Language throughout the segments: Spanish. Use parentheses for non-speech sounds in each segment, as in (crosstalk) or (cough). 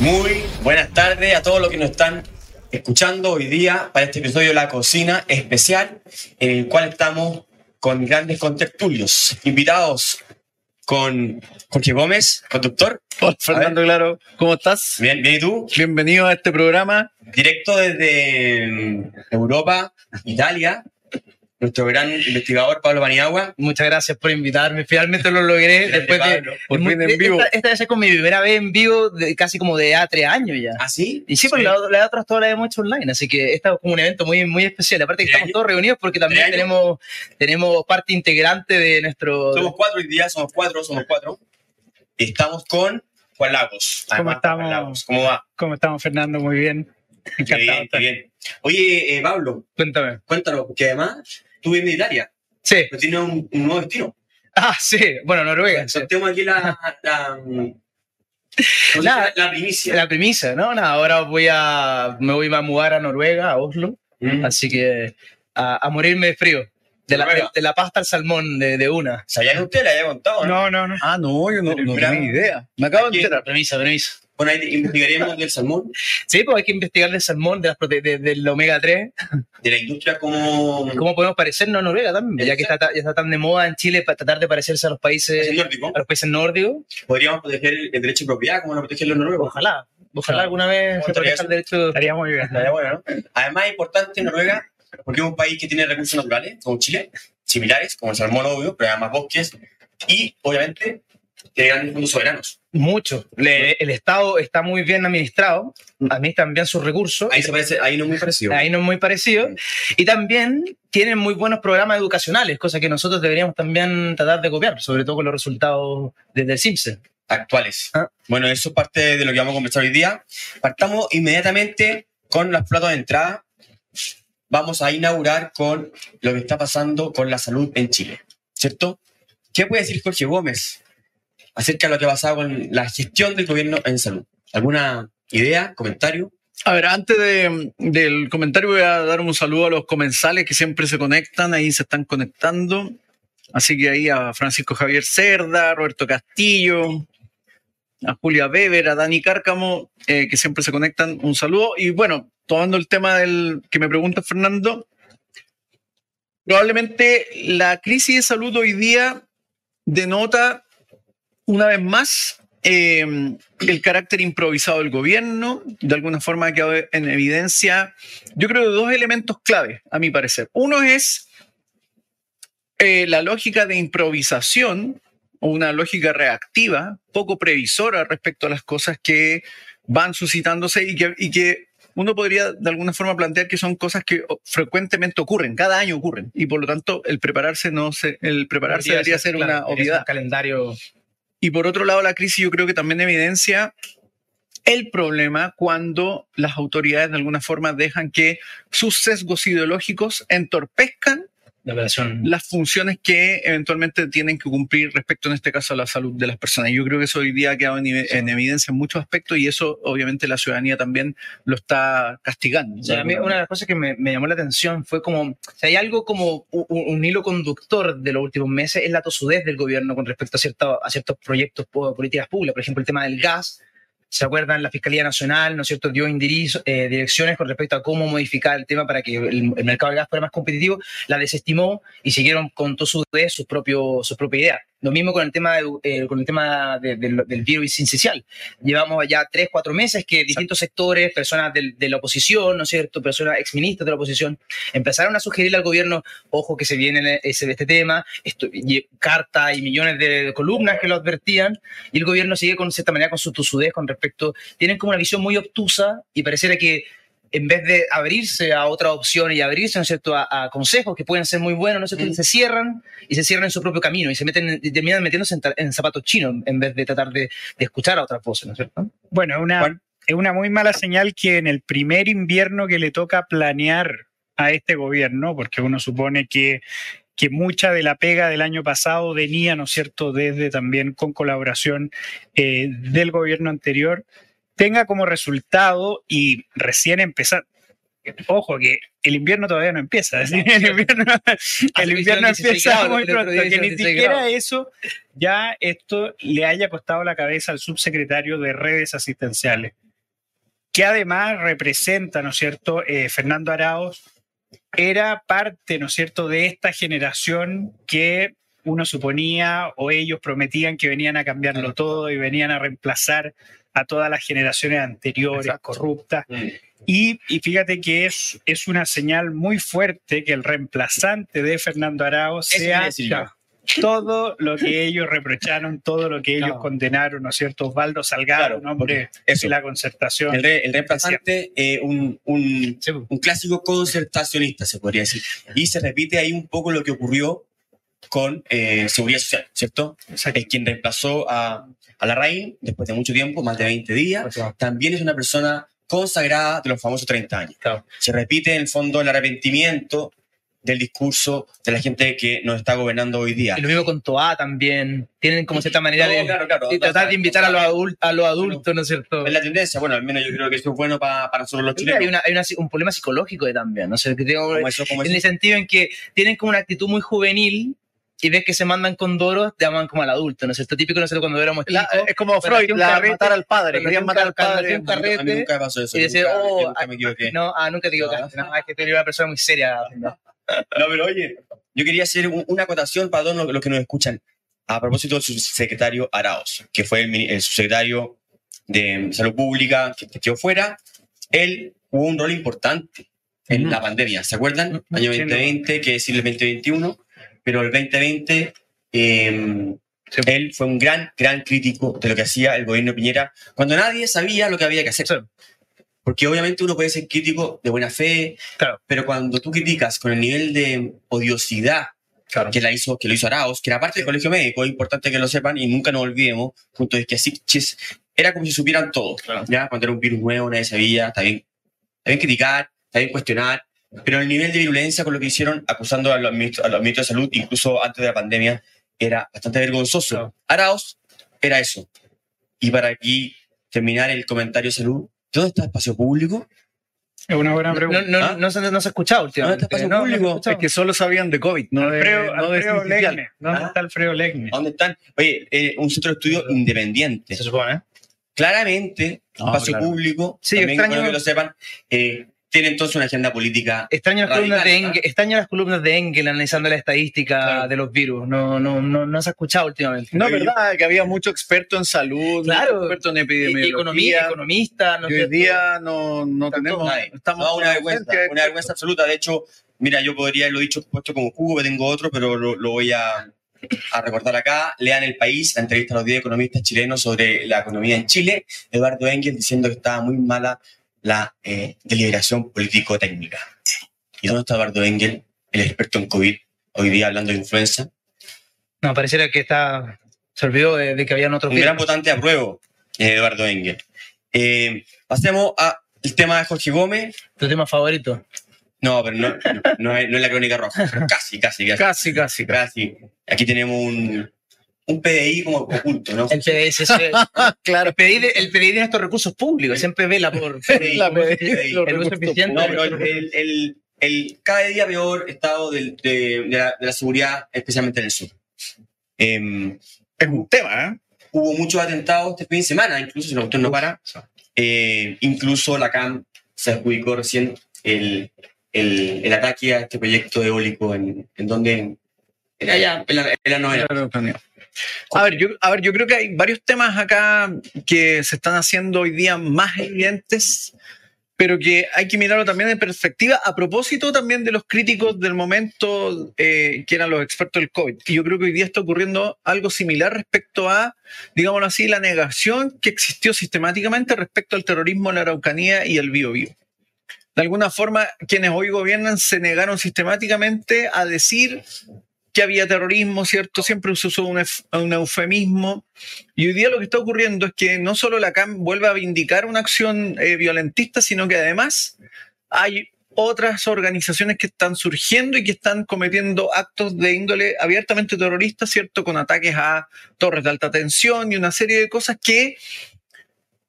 Muy buenas tardes a todos los que nos están escuchando hoy día para este episodio de La Cocina Especial, en el cual estamos con grandes contertulios, invitados con Jorge Gómez, conductor. Hola, Fernando Claro, ¿cómo estás? Bien, bien, ¿y tú? Bienvenido a este programa. Directo desde mm, Europa, Italia, nuestro gran investigador Pablo Paniagua. Muchas gracias por invitarme. Finalmente lo logré después de. Pablo, por fin en vivo. Esta, esta debe ser como mi primera vez en vivo, de, casi como de a tres años ya. ¿Ah, sí? Y sí, porque las las otras todas las hemos hecho online, así que esta es como un evento muy, muy especial. Aparte que ¿Tres estamos todos reunidos porque también tenemos, tenemos parte integrante de nuestro... Somos cuatro hoy día, somos cuatro, somos cuatro. Estamos con Juan Lagos. ¿Cómo estamos? Juan Lagos. ¿Cómo va? ¿Cómo estamos, Fernando? Muy bien. (laughs) Qué bien, qué bien. Oye, eh, Pablo, Cuéntame. cuéntanos, porque además tú vienes de Italia, Sí. pero tienes un, un nuevo destino. Ah, sí. Bueno, Noruega. sí. Sorteamos aquí la, (laughs) la, ¿cómo se Nada. la primicia. La premisa, ¿no? Nada, ahora voy a, me voy a mudar a Noruega, a Oslo. Mm. Así que a, a morirme de frío. De la, de, de la pasta al salmón de, de una. ¿Sabían ustedes? Le había contado, ¿no? No, no, no. Ah, no, yo no, no tenía idea. Me acabo de enterar. Premisa, premisa. Bueno, ahí investigaríamos del salmón, Sí, pues hay que investigar del salmón, de las prote- de- del omega 3. de la industria como... ¿Cómo podemos parecernos a Noruega también? Ya que está, ya está tan de moda en Chile para tratar de parecerse a los es países, a los países nórdicos. Podríamos proteger el derecho de propiedad como lo protegen los noruegos. Ojalá, ojalá Claro. alguna vez ¿Cómo se proteja el derecho. Estaría muy bien. Estaría bueno, ¿no? Además es importante Noruega porque es un país que tiene recursos naturales, como Chile, similares, como el salmón obvio, pero además bosques, y obviamente grandes fondos soberanos. Mucho. Le- el Estado está muy bien administrado, administran bien sus recursos. Ahí se parece, ahí no es muy parecido. Ahí no es muy parecido. Y también tienen muy buenos programas educacionales, cosa que nosotros deberíamos también tratar de copiar, sobre todo con los resultados desde el Simpson. actuales. Ah. Bueno, eso es parte de lo que vamos a conversar hoy día. Partamos inmediatamente con los platos de entrada. Vamos a inaugurar con lo que está pasando con la salud en Chile, ¿cierto? ¿Qué puede decir Jorge Gómez acerca de lo que ha pasado con la gestión del gobierno en salud? ¿Alguna idea, comentario? A ver, antes de- del comentario voy a dar un saludo a los comensales que siempre se conectan, ahí se están conectando. Así que ahí a Francisco Javier Cerda, a Roberto Castillo, a Julia Weber, a Dani Cárcamo, eh, que siempre se conectan, un saludo. Y bueno, tomando el tema del que me pregunta Fernando, probablemente la crisis de salud hoy día denota una vez más eh, el carácter improvisado del gobierno, de alguna forma ha quedado en evidencia, yo creo, dos elementos clave, a mi parecer. Uno es eh, la lógica de improvisación o una lógica reactiva, poco previsora respecto a las cosas que van suscitándose y que, y que uno podría de alguna forma plantear que son cosas que frecuentemente ocurren, cada año ocurren, y por lo tanto el prepararse no se, el prepararse debería ser claro, una ser obviedad. Un calendario. Y por otro lado, la crisis yo creo que también evidencia el problema cuando las autoridades de alguna forma dejan que sus sesgos ideológicos entorpezcan La las funciones que eventualmente tienen que cumplir respecto, en este caso, a la salud de las personas. Yo creo que eso hoy día ha quedado en, en evidencia en muchos aspectos y eso obviamente la ciudadanía también lo está castigando. O sea, a mí una de las cosas que me, me llamó la atención fue como, si hay algo como un, un hilo conductor de los últimos meses, es la tosudez del gobierno con respecto a, cierta- a ciertos proyectos, po- políticas públicas. Por ejemplo, el tema del gas. ¿Se acuerdan? La Fiscalía Nacional, ¿no es cierto?, dio indirizo- eh, direcciones con respecto a cómo modificar el tema para que el, mercado del gas fuera más competitivo, la desestimó y siguieron con tosudez sus propios sus propias ideas. Lo mismo con el tema, de, eh, con el tema de- del- del virus sincicial. Llevamos ya tres, cuatro meses que distintos sectores, personas de la oposición, ¿no es cierto?, personas exministros de la oposición, empezaron a sugerirle al gobierno, ojo que se viene ese, este tema, esto, y, carta y millones de columnas que lo advertían, y el gobierno sigue con cierta manera con su tosudez con respecto, tienen como una visión muy obtusa y pareciera que en vez de abrirse a otra opción y abrirse, ¿no es cierto?, a, a consejos que pueden ser muy buenos, ¿no es cierto?, Mm. se cierran y se cierran en su propio camino y se meten y terminan metiéndose en, en zapatos chinos en vez de tratar de, de escuchar a otras voces, ¿no es cierto? Bueno, es una, es una muy mala señal que en el primer invierno que le toca planear a este gobierno, porque uno supone que, que mucha de la pega del año pasado venía, ¿no es cierto?, desde también con colaboración eh, del gobierno anterior, tenga como resultado y recién empezar, ojo, que el invierno todavía no empieza. (laughs) ¿sí? El invierno, el invierno hicieron 16 empieza grados, muy pronto. Que ni 16 siquiera grados. eso, ya esto le haya costado la cabeza al subsecretario de redes asistenciales, que además representa, ¿no es cierto?, eh, Fernando Arauz, era parte, ¿no es cierto?, de esta generación que uno suponía o ellos prometían que venían a cambiarlo todo y venían a reemplazar a todas las generaciones anteriores Exacto. corruptas. Mm. Y, y fíjate que es, es una señal muy fuerte que el reemplazante de Fernando quería sea todo lo que ellos reprocharon, todo lo que ellos condenaron, ¿no es cierto? Osvaldo Salgado, Claro, un hombre eso. la concertación. El, re- el reemplazante, eh, un, un, pues. un clásico concertacionista, se podría decir. Y se repite ahí un poco lo que ocurrió con eh, Seguridad Social, ¿cierto? Es quien reemplazó a, a la Raín después de mucho tiempo, más de 20 días. También es una persona consagrada de los famosos 30 años. Claro. Se repite en el fondo el arrepentimiento del discurso de la gente que nos está gobernando hoy día. Y lo mismo con Toa también. Tienen como cierta manera No, de, claro, claro. de tratar de invitar a los, adul- a los adultos, ¿no es cierto? Es la tendencia, bueno, al menos yo creo que eso es bueno pa- para nosotros los chilenos. Hay, una- hay una- un problema psicológico de también, no sé, que tengo- eso, en eso. el sentido en que tienen como una actitud muy juvenil y ves que se mandan con doros, te llaman como al adulto, ¿no es cierto? Típico nosotros cuando éramos La- chicos. es como Freud, la carrete, matar al padre. Querían matar al padre. un mí- a mí carrete, nunca me pasó eso. y decir, nunca, oh, yo nunca me equivoqué. no, ah, nunca te equivocaste, no, es que tú eres una persona muy seria. ¿no? (laughs) No, pero oye, yo quería hacer un- una acotación para todos los, los que nos escuchan a propósito del subsecretario Araos, que fue el, el subsecretario de Salud Pública que quedó fuera. Él jugó un rol importante en la pandemia. ¿Se acuerdan? Año Sí, no. 2020, que decir el 2021, pero el 2020 eh, Sí. él fue un gran, gran crítico de lo que hacía el gobierno de Piñera cuando nadie sabía lo que había que hacer. Sí. Porque obviamente uno puede ser crítico de buena fe, Claro. pero cuando tú criticas con el nivel de odiosidad Claro. que, la hizo, que lo hizo Arauz, que era parte del colegio médico, es importante que lo sepan y nunca nos olvidemos, junto de que así, era como si supieran todo. ¿ya? Cuando era un virus nuevo, nadie sabía, está bien, está bien criticar, está bien cuestionar, pero el nivel de virulencia con lo que hicieron, acusando a los ministros, a los ministros de salud, incluso antes de la pandemia, era bastante vergonzoso. Claro. Arauz era eso. Y para aquí terminar el comentario de salud, ¿dónde está el espacio público? Es una buena No, pregunta. no, ¿Ah? no, se, no se ha escuchado últimamente. ¿Dónde está el No, espacio no público? Es que solo sabían de COVID, no de, Alfredo, no de Alfredo Ciencial. Legne. ¿Dónde ¿Ah? está Alfredo Legne? ¿Dónde están? Oye, eh, un centro de estudio independiente. Se supone, claramente, No, espacio claro. público, Sí, también extraño- bueno que lo sepan, eh, tiene entonces una agenda política. Extraño las, columnas de Engel, extraño las columnas de Engel analizando la estadística Claro. de los virus. No, no, no, no se ha escuchado últimamente. No, yo- verdad, que había mucho experto en salud, Claro. experto en Y- epidemiología. economía, economista, no y hoy sé, día no, no tenemos. Nadie. Estamos No, una vergüenza, una vergüenza absoluta. De hecho, mira, yo podría haberlo dicho puesto como jugo, que tengo otro, pero lo, lo voy a, a recordar acá. Lean El País, la entrevista a los 10 economistas chilenos sobre la economía en Chile. Eduardo Engel diciendo que estaba muy mala la eh, deliberación político-técnica. ¿Y dónde está Eduardo Engel, el experto en COVID, hoy día hablando de influenza? No, pareciera que está. Se olvidó de, de que habían otros Un gran virus. votante a prueba, Eduardo Engel. Eh, pasemos al tema de Jorge Gómez. Tu tema favorito. No, pero no, no, no es, no es la crónica roja. casi, casi. Casi, casi, casi. casi. Aquí tenemos un, un PDI como oculto, ¿no? El PDS. sí. (laughs) Claro. El PDI, de, el PDI de estos recursos públicos. Siempre vela por. PDI, La ¿cómo se PDI, PDI? el uso recursos eficiente. No, pero el, el, el- el cada día peor estado del- de, de la, de la seguridad, especialmente en el sur. Em, Es un tema, ¿eh? hubo muchos atentados este fin de semana, incluso si la cuestión no para. Eh, incluso la CAM se adjudicó recién el, el, el ataque a este proyecto eólico en, en donde era ya en la, en la novena. A ver, yo, a ver, yo creo que hay varios temas acá que se están haciendo hoy día más evidentes, pero que hay que mirarlo también en perspectiva a propósito también de los críticos del momento eh, que eran los expertos del COVID. Y yo creo que hoy día está ocurriendo algo similar respecto a, digámoslo así, la negación que existió sistemáticamente respecto al terrorismo en la Araucanía y el Biobío. De alguna forma, quienes hoy gobiernan se negaron sistemáticamente a decir que había terrorismo, ¿cierto? Siempre se usó un, un eufemismo. Y hoy día lo que está ocurriendo es que no solo la CAM vuelve a vindicar una acción eh, violentista, sino que además hay otras organizaciones que están surgiendo y que están cometiendo actos de índole abiertamente terrorista, ¿cierto? Con ataques a torres de alta tensión y una serie de cosas que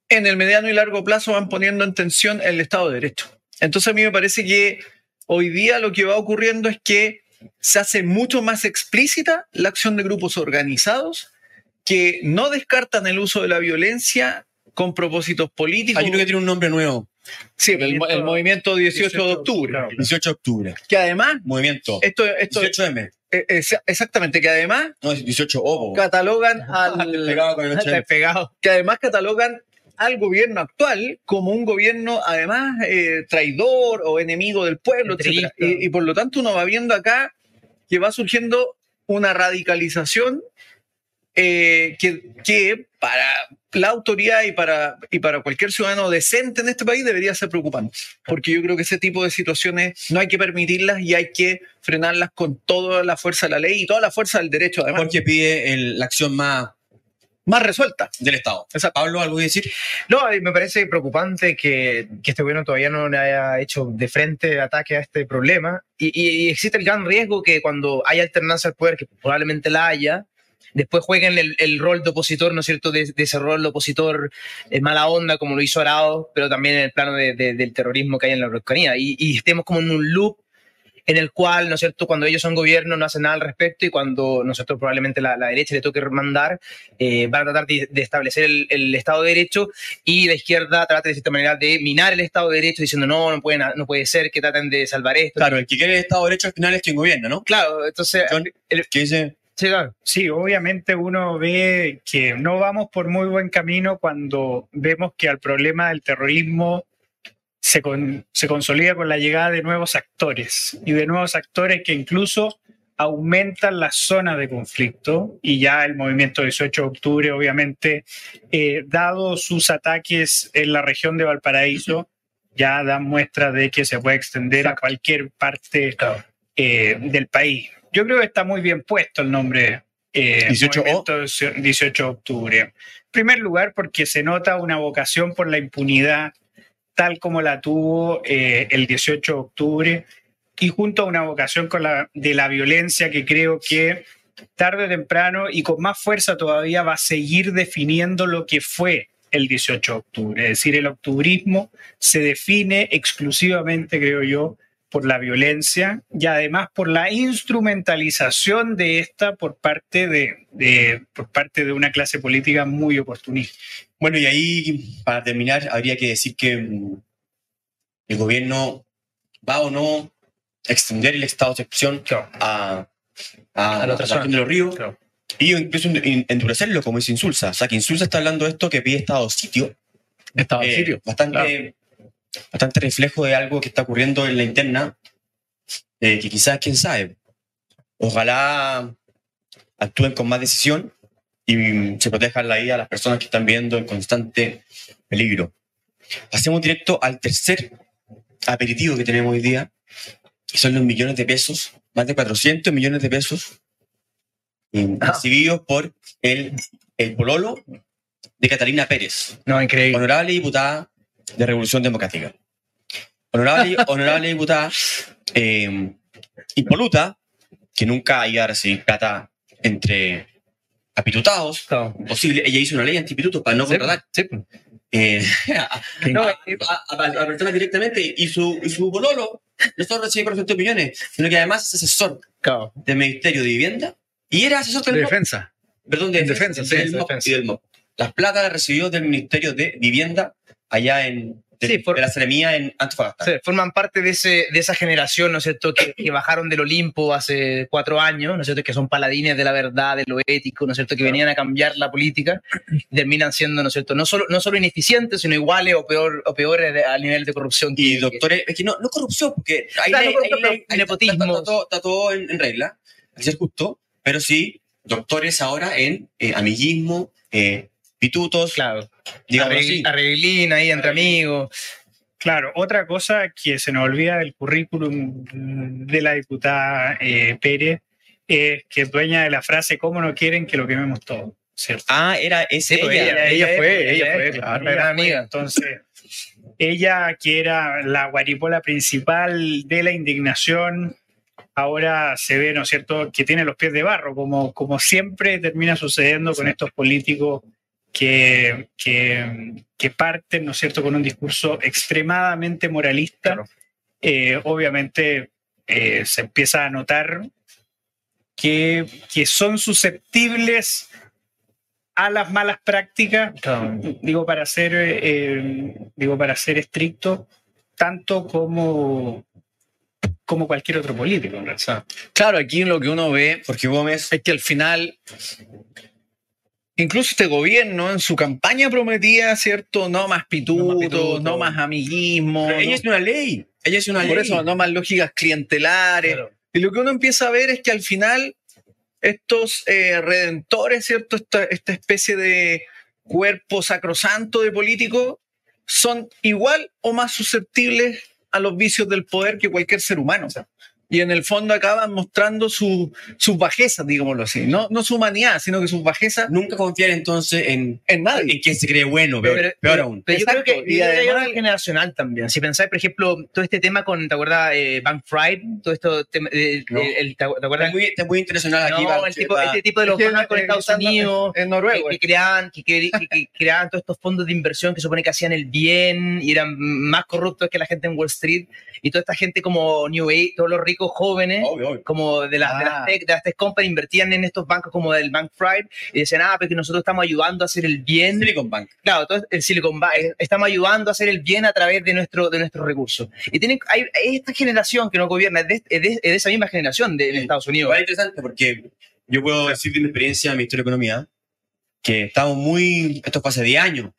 en el mediano y largo plazo van poniendo en tensión el Estado de Derecho. Entonces a mí me parece que hoy día lo que va ocurriendo es que se hace mucho más explícita la acción de grupos organizados que no descartan el uso de la violencia con propósitos políticos. Hay uno que tiene un nombre nuevo. Sí, el, el movimiento 18, de octubre. claro. 18 de octubre. Que además, Movimiento. esto, esto 18M. eh, es- exactamente, que además No, es 18 ovo. catalogan (laughs) Al pegado con el 8M. pegado. que además catalogan al gobierno actual como un gobierno además eh, traidor o enemigo del pueblo. Y, y por lo tanto uno va viendo acá que va surgiendo una radicalización eh, que, para la autoridad y para, y para cualquier ciudadano decente en este país debería ser preocupante, porque yo creo que ese tipo de situaciones no hay que permitirlas y hay que frenarlas con toda la fuerza de la ley y toda la fuerza del derecho, además, Porque pide la acción más más resuelta. del Estado. Pablo, ¿algo que decir? No, y me parece preocupante que, que este gobierno todavía no le haya hecho de frente ataque a este problema. Y, y- y existe el gran riesgo que cuando haya alternancia al poder, que probablemente la haya, después jueguen el, el rol de opositor, ¿no es cierto?, de, de ese rol de opositor eh, mala onda, como lo hizo Arado, pero también en el plano de- de- del terrorismo que hay en la Araucanía. Y, y estemos como en un loop en el cual, ¿no es cierto?, cuando ellos son gobierno no hacen nada al respecto y cuando nosotros probablemente la, la derecha le toque mandar, eh, van a tratar de, de establecer el, el Estado de Derecho y la izquierda trata de cierta manera de minar el Estado de Derecho diciendo no, no, pueden, no puede ser que traten de salvar esto. Claro, el que quiere el Estado de Derecho al final es quien gobierna, ¿no? Claro, entonces, John, ¿Qué dice? sí, claro. Sí, obviamente uno ve que no vamos por muy buen camino cuando vemos que al problema del terrorismo se, con- se consolida con la llegada de nuevos actores y de nuevos actores que incluso aumentan las zonas de conflicto y ya el movimiento 18 de octubre, obviamente, eh, dado sus ataques en la región de Valparaíso, ya dan muestra de que se puede extender a cualquier parte eh, del país. Yo creo que está muy bien puesto el nombre. eh, 18O. Movimiento 18 de octubre. En primer lugar, porque se nota una vocación por la impunidad, tal como la tuvo eh, el 18 de octubre, y junto a una vocación con la, de la violencia que creo que tarde o temprano y con más fuerza todavía va a seguir definiendo lo que fue el 18 de octubre. Es decir, el octubrismo se define exclusivamente, creo yo, por la violencia y además por la instrumentalización de esta por parte de, por parte de una clase política muy oportunista. Bueno, y ahí, para terminar, habría que decir que mm, el gobierno va o no a extender el estado de excepción a, a, A la otra de los ríos Claro. y incluso en- endurecerlo, como dice Insulza. O sea, que Insulza está hablando de esto que pide estado sitio. Estaba Eh, en Sirio. bastante, bastante reflejo de algo que está ocurriendo en la interna, eh, que quizás, quién sabe, ojalá actúen con más decisión y se protejan la vida a las personas que están viendo en constante peligro. Pasemos directo al tercer aperitivo que tenemos hoy día, que son los millones de pesos, más de 400 millones de pesos eh, Ah. recibidos por el, el pololo de Catalina Pérez No, increíble. honorable diputada de Revolución Democrática. Honorable, (laughs) honorable diputada eh, impoluta, que nunca iba a recibir plata entre apitutados. Claro. Posible, ella hizo una ley antipitutos para no Sí, contratar sí. eh, (laughs) a, No, a- a- a- a personas directamente y su, y su pololo no solo recibe 400 millones, sino que además es asesor Claro. del Ministerio de Vivienda y era asesor del De MOP. defensa. Perdón, de En defensa, defensa, del sí, MOP defensa. y del MOP. Las plata las recibió del Ministerio de Vivienda allá en de, Sí, de la Seremía en Antofagasta. Sí, forman parte de, ese, de esa generación, ¿no es cierto?, que, que bajaron del Olimpo hace cuatro años, ¿no es cierto?, que son paladines de la verdad, de lo ético, ¿no es cierto?, que venían a cambiar la política y terminan siendo, ¿no es cierto?, no solo, no solo ineficientes, sino iguales o, peor, o peores al nivel de corrupción. que- Y doctores, es que no, no corrupción, porque hay Claro, ley- no hay corrupción, ley- pero hay- nepotismo. Está, está todo, está todo en, en regla, hay que ser justo, pero sí, doctores ahora en eh, amiguismo, eh, pitutos, Claro, arregl- arreglín ahí entre amigos. Claro, otra cosa que se nos olvida del currículum de la diputada eh, Pérez es que es dueña de la frase ¿cómo no quieren que lo quememos todo? ¿Cierto? Ah, era ese pues, ella. ella fue, ella fue, claro, ella gran fue. amiga. Entonces, ella que era la guaripola principal de la indignación, ahora se ve, ¿no es cierto?, que tiene los pies de barro, como, como siempre termina sucediendo con estos políticos que, que, que parten, ¿no es cierto?, con un discurso extremadamente moralista Claro. eh, obviamente eh, se empieza a notar que, que son susceptibles a las malas prácticas, digo para ser, eh, digo para ser estricto, tanto como, como cualquier otro político. en realidad. Claro, aquí lo que uno ve Jorge Gómez, es que al final, incluso este gobierno en su campaña prometía, ¿cierto? No más pitutos, no pitutos. más, amiguismo, pero ella no- es una ley. Ella es una por ley. eso no más lógicas clientelares. Claro. Y lo que uno empieza a ver es que al final estos eh, redentores, ¿cierto? Esta, esta especie de cuerpo sacrosanto de políticos son igual o más susceptibles a los vicios del poder que cualquier ser humano. Y en el fondo acaban mostrando su- sus bajezas, digámoslo así. No, no su humanidad, sino que sus bajezas Nunca confiar entonces en, en nadie. en quien se cree bueno, peor, Pero- peor aún. Pero yo Exacto, creo que y y hay además- algo generacional también. Si pensáis, por ejemplo, todo este tema con, ¿te acuerdas? Eh, Bank Fried, todo esto, eh, No. el- ¿te acu- te acuerdas? Está muy, está muy internacional aquí. No, tipo, este tipo de los Es que bancos en en- Estados en- Unidos en que, Noruega. que creaban, que, que- que- que creaban todos estos fondos de inversión que supone que hacían el bien y eran más corruptos que la gente en Wall Street y toda esta gente como New Age, todos los ricos jóvenes Obvio, obvio. como de las, de Ah. las tech, de las tech companies invertían en estos bancos como del Bank Fried y decían, ah, pero que nosotros estamos ayudando a hacer el bien. Silicon Bank. Claro, todo el Silicon Valley, estamos ayudando a hacer el bien a través de, nuestro, de nuestros recursos. Y tienen, hay, hay esta generación que no gobierna, es de, es de- es de esa misma generación de, de Sí. Estados Unidos. Es interesante porque yo puedo decir de mi experiencia en mi historia de economía que estamos muy, esto fue hace 10 años,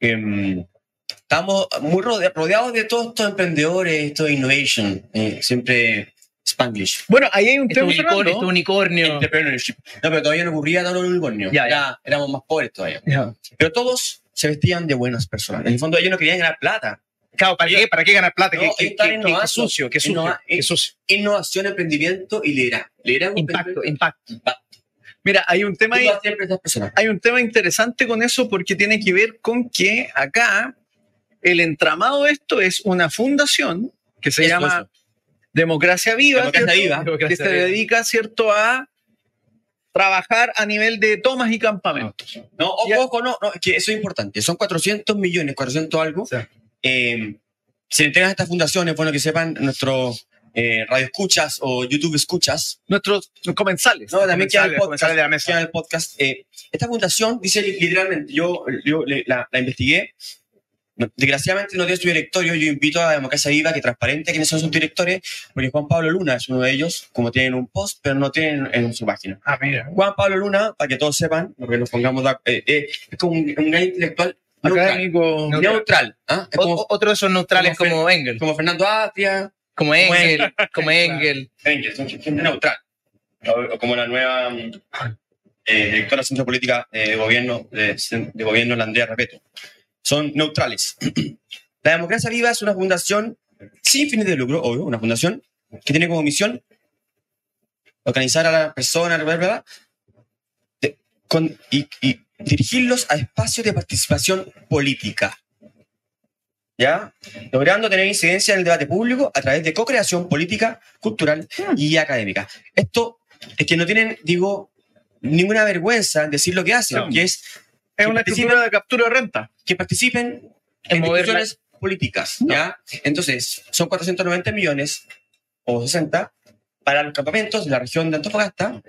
em, estamos muy rode- rodeados de todos estos emprendedores, estos innovation, eh, siempre Spanglish. Bueno, ahí hay un Este tema, unicornio, Fernando. este unicornio. Entrepreneurship. No, pero todavía no ocurría tan un unicornio. Ya, Era- éramos más pobres todavía. Ya. Pero todos se vestían de buenas personas. En el fondo ellos no querían ganar plata. Claro, ¿para qué, ¿para qué ganar plata? No, ¿Qué, ellos qué- qué- qué- sucio, qué sucio, Innova- qué sucio. Innovación, emprendimiento y liderazgo. Liderazgo, Impacto, emprendimiento, impacto. Mira, hay un tema ahí. Hay un tema interesante con eso porque tiene que ver con que acá el entramado de esto es una fundación que se Eso, llama eso. Democracia Viva, que se Viva. dedica, ¿cierto?, a trabajar a nivel de tomas y campamentos. No, ojo, no, no, que eso es importante. Son 400 millones, 400 algo. Sí. Eh, se entregan a estas fundaciones, bueno, que sepan, nuestros eh, radio escuchas o YouTube escuchas. Nuestros comensales. No, también queda el podcast. de la mesa. queda el podcast. Eh, esta fundación dice li- literalmente, yo, yo le- la, la investigué. Desgraciadamente no tiene su directorio. Yo invito a Democracia Viva que transparente quiénes son sus directores, porque Juan Pablo Luna es uno de ellos, como tienen un post, pero no tienen en su página. Ah, mira. Juan Pablo Luna, para que todos sepan, porque nos pongamos eh, eh, es como un, un gran intelectual neutral. Académico. No, Neutral, ¿ah? Como, o- otro de esos neutrales como como, Engel. como Fernando Atria, Como Engel, como Engel. Engels, son gente neutral. O, o como la nueva mm, eh, directora de Centro Política eh, de Gobierno, de, de Gobierno, la Andrea Repeto. Son neutrales. (clears throat) La Democracia Viva es una fundación sin fines de lucro, obvio, una fundación que tiene como misión organizar a las personas, bla, bla, bla, de- con- y, y dirigirlos a espacios de participación política. ¿Ya? Logrando tener incidencia en el debate público a través de co-creación política, cultural y académica. Esto es que no tienen, digo, ninguna vergüenza en decir lo que hacen, No. que es Es que una participen, de captura de renta. que participen En en mover la- políticas. ¿ya? Entonces, son 490 millones o 60 para los campamentos de la región de Antofagasta,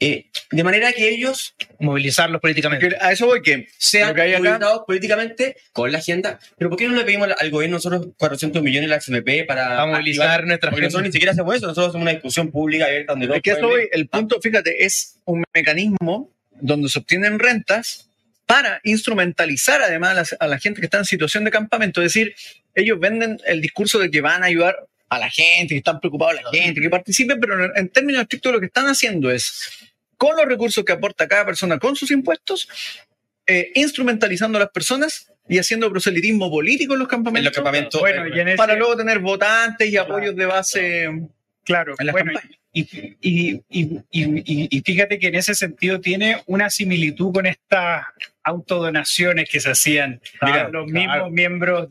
eh, de manera que ellos Movilizarlos políticamente. A eso voy que sean que hay acá- movilizados políticamente con la agenda. Pero ¿por qué no le pedimos al- gobierno nosotros 400 millones a la FMP para, Para movilizar activar? nuestra Porque nosotros ni siquiera hacemos eso, nosotros hacemos una discusión pública abierta donde Es que eso voy, el punto, fíjate, es un mecanismo donde se obtienen rentas para instrumentalizar además a la, a la gente que está en situación de campamento. Es decir, ellos venden el discurso de que van a ayudar a la gente, que están preocupados de la gente, que participen, pero en, en términos estrictos lo que están haciendo es, con los recursos que aporta cada persona con sus impuestos, eh, instrumentalizando a las personas y haciendo proselitismo político en los en campamentos. los campamentos. Bueno, y en ese- para luego tener votantes y apoyos de base Claro, en las bueno, campañas. y, y- y- y- y- y fíjate que en ese sentido tiene una similitud con estas autodonaciones que se hacían Mira, a los claro. mismos miembros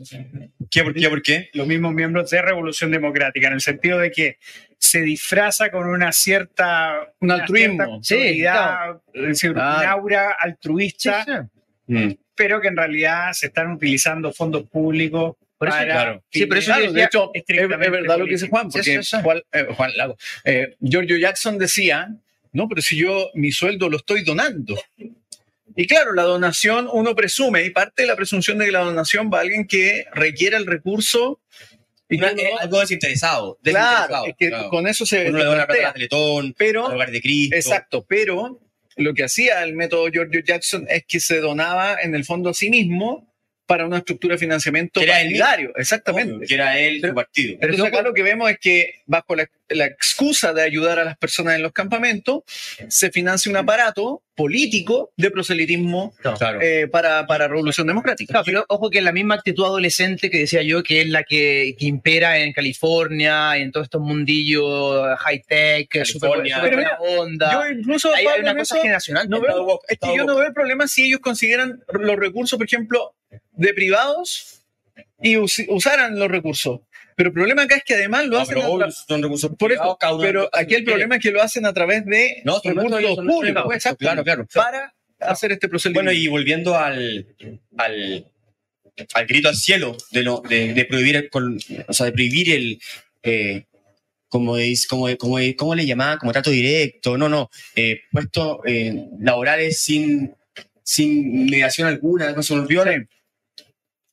¿Qué, ¿Por qué? ¿Por qué? los mismos miembros de Revolución Democrática, en el sentido de que se disfraza con una cierta Un una altruismo. cierta Sí, autoridad, es decir, un Claro. aura altruista, Sí, sí. Mm. pero que en realidad se están utilizando fondos públicos Por eso, para claro. Sí, pero eso Claro, de hecho, es, es verdad lo que dice político. Juan, Sí, porque sí, sí. Juan, eh, Juan Lago, eh, Giorgio Jackson decía, no, pero si yo mi sueldo lo estoy donando. Y claro, la donación uno presume, y parte de la presunción de que la donación va a alguien que requiera el recurso. Y Una- que uno- algo desinteresado. claro, desinteresado, es que claro. con eso se, Uno le da una plata a Teletón, Pero al Hogar de Cristo. Exacto, pero lo que hacía el método Giorgio Jackson es que se donaba en el fondo a sí mismo para una estructura de financiamiento Que era él partidario. Exactamente. Que era él, su partido. Pero entonces acá lo que vemos es que bajo la, la excusa de ayudar a las personas en los campamentos, se financia un aparato político de proselitismo Claro. eh, para, para Revolución Democrática. Claro, pero ojo que es la misma actitud adolescente que decía yo, que es la que, que impera en California, en todos estos mundillos high-tech, super, California. super onda. Yo incluso hay, una cosa eso, generacional. no veo, es que yo no veo el problema si ellos consiguieran los recursos, por ejemplo, de privados y us- usaran los recursos. Pero el problema acá es que además lo No, hacen pero a son recursos por eso, privados, pero aquí el problema es que lo hacen a través de No, recursos públicos, exacto, claro, claro. para hacer este procedimiento. Bueno, y volviendo al, al, al grito al cielo de, lo, de, de prohibir el, con- o sea, de prohibir el, eh, como, es, como, como, ¿cómo le llamaba? Como trato directo, no, no, eh, puestos eh, laborales sin, sin mediación alguna, no se olvidó. Sí.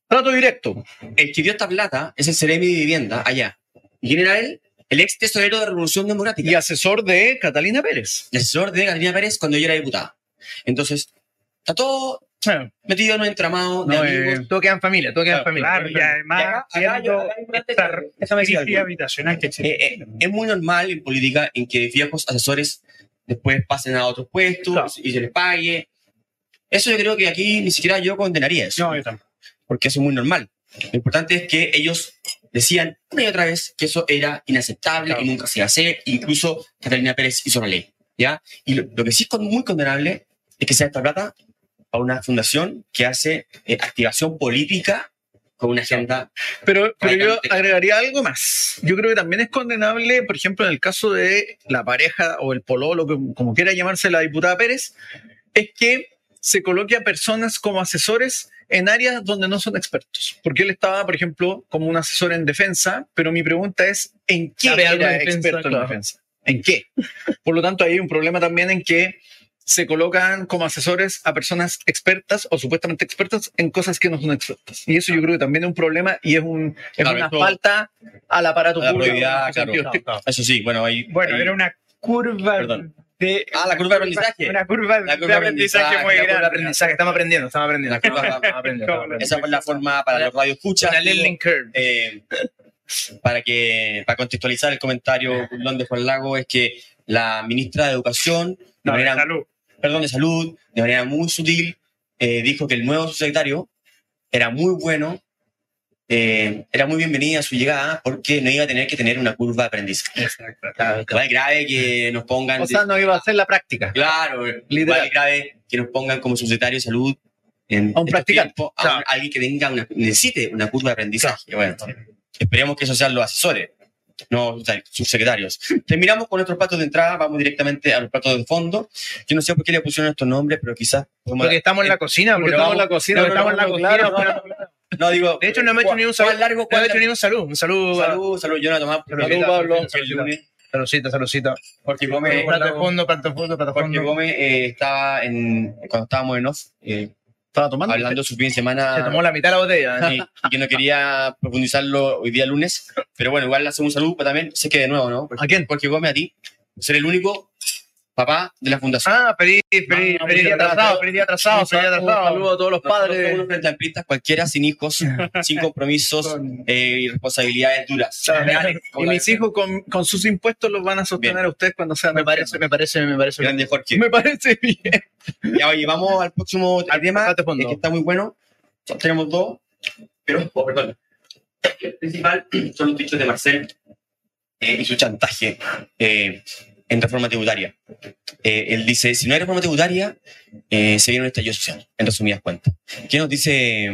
Trato directo. El que dio esta plata es el Ceremi de Vivienda, allá. ¿Y quién era él? El ex tesorero de Revolución Democrática. Y asesor de Catalina Pérez. el asesor de Catalina Pérez cuando ella era diputada. Entonces, está todo metido en un entramado de No, amigos. eh, Todo queda en familia, todo queda en familia. Claro, y además, Y acá- acá yo- viendo acá hay un esta antecedente. Déjame decir crisis algo. habitacional que existe. Eh, eh, es muy normal en política en que viejos asesores después pasen a otros puestos Claro. y se les pague. Eso yo creo que aquí ni siquiera yo condenaría eso, no, yo tampoco. Porque eso es muy normal. Lo importante es que ellos decían una y otra vez que eso era inaceptable Claro. y nunca se iba a hacer. Incluso Catalina Pérez hizo la ley. ¿ya? Y lo, lo que sí es muy condenable es que sea esta plata a una fundación que hace eh, activación política con una agenda. Pero, pero yo agregaría algo más. Yo creo que también es condenable, por ejemplo, en el caso de la pareja o el pololo, como quiera llamarse la diputada Pérez, es que se coloque a personas como asesores en áreas donde no son expertos. Porque él estaba, por ejemplo, como un asesor en defensa, pero mi pregunta es, ¿en qué ¿Sabe algo era de defensa? experto en Claro. defensa? ¿En qué? (laughs) Por lo tanto, hay un problema también en que se colocan como asesores a personas expertas o supuestamente expertas en cosas que no son expertas. Y eso yo creo que también es un problema y es, un, es Claro, una esto- falta al aparato a la público. en claro. Eso sí, bueno, ahí. Bueno, ahí- era una curva Perdón. De. Ah, la curva de aprendizaje. Una curva, La curva de de aprendizaje aprendizaje, muy la curva de grande. aprendizaje, estamos aprendiendo, estamos aprendiendo. La curva- Estamos (laughs) aprendiendo, estamos aprendiendo. Esa fue la forma para los radio escuchas. Una learning curve. eh, para que para contextualizar el comentario de Juan Lago es que la ministra de Educación, de No, de manera, salud. perdón, de Salud, de manera muy sutil, eh, dijo que el nuevo subsecretario era muy bueno, eh, era muy bienvenida a su llegada porque no iba a tener que tener una curva de aprendizaje. Exacto. Igual es grave que nos pongan... O sea, no iba a hacer la práctica. Claro, Literal. es grave que nos pongan como subsecretario de salud en A un practicante. a Claro. alguien que tenga una, necesite una curva de aprendizaje. Bueno, esperemos que eso sean los asesores, no subsecretarios. Terminamos con nuestros platos de entrada, vamos directamente a los platos de fondo. Yo no sé por qué le pusieron estos nombres, pero quizás... Porque estamos en la cocina, Porque estamos en la cocina, estamos en la cocina. No, digo... De hecho, no hemos hecho ni un saludo. ¿Cuál largo? No ¿Cuál hemos hecho ni un saludo. Un saludo. Salud, salud, yo no tomaba porque, Salud, Pablo. Saludcita, saludcita. porque Gómez, Plato fondo, plato fondo, plato de porque fondo. Gómez eh, estaba en... Cuando estábamos en off, eh, Estaba tomando. hablando su fin de semana... Se tomó la mitad de la botella. Y que no quería profundizarlo hoy día lunes, pero bueno, igual le hacemos un saludo, pero también sé que de nuevo, ¿no? Porque, ¿A quién? Porque Gómez a ti, ser el único papá de la fundación. Ah, feliz, feliz, No, no, atrasado, feliz día atrasado, Un saludo, un atrasado. saludo a todos los Nosotros padres. unos frentamplistas, cualquiera sin hijos, (laughs) sin compromisos eh, y responsabilidades duras. reales, Y mis hijos con, con sus impuestos los van a sostener Bien. a ustedes cuando sean Me parece, me parece, me parece. Grande Jorge. (laughs) Me parece (laughs) bien. Ya, oye, vamos al próximo Al tema, que está muy bueno. Tenemos dos, pero, oh, perdón. El principal son los dichos de Marcel eh, y su chantaje eh, en reforma tributaria. Eh, él dice, si no hay reforma tributaria, eh, se viene un estallido social, en resumidas cuentas. ¿Qué nos dice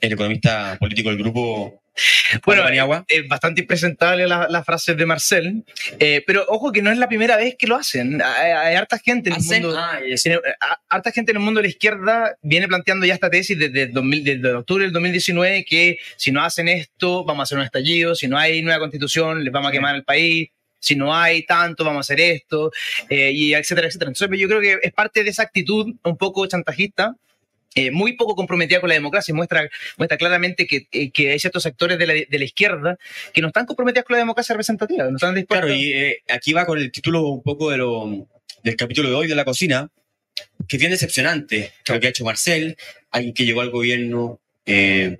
el economista político del grupo Bueno, es bastante impresentable la- las frases de Marcel, eh, pero ojo que no es la primera vez que lo hacen. Hay, hay harta gente en el Hacen- mundo. ah, es- en el- a- harta gente en el mundo de la izquierda viene planteando ya esta tesis desde, el 2000 desde octubre del 2019 que si no hacen esto vamos a hacer un estallido, si no hay nueva constitución les vamos a quemar el país, si no hay tanto vamos a hacer esto, eh, y etcétera, etcétera. Entonces yo creo que es parte de esa actitud un poco chantajista. eh, muy poco comprometida con la democracia muestra, muestra claramente que, eh, que hay ciertos sectores de la, de la izquierda que no están comprometidos con la democracia representativa, no están dispuestos. Claro, y eh, aquí va con el título un poco de lo, del capítulo de hoy de la cocina, que es bien decepcionante lo que ha hecho Marcel, alguien que llegó al gobierno eh,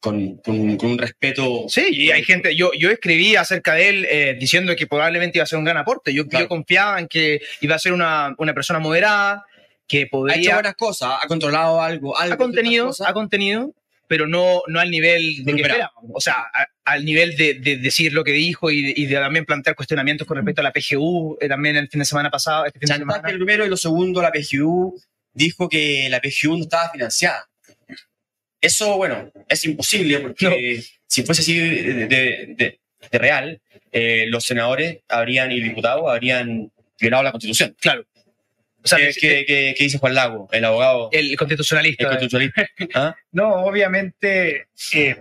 con, con- con un respeto. Sí, y hay gente, yo, yo escribí acerca de él eh, diciendo que probablemente iba a ser un gran aporte. Yo, Claro. yo confiaba en que iba a ser una, una persona moderada, que Ha hecho podría... buenas cosas, ha controlado algo, algo Ha contenido, ha contenido, pero no, no al nivel de No que esperábamos. O sea, a- al nivel de, de decir lo que dijo y, y de también plantear cuestionamientos con respecto a la PGU, eh, también el fin de semana pasado, este fin de Chantaje semana. el primero y lo segundo, la PGU dijo que la PGU no estaba financiada. Eso, bueno, es imposible porque si fuese así de, de- de- de real, eh, los senadores habrían y diputados habrían violado la Constitución. Claro. O sea, ¿Qué, es- qué- qué- qué dice Juan Lago, el abogado, el constitucionalista. el constitucionalista? (laughs) ¿Ah? No, obviamente, eh,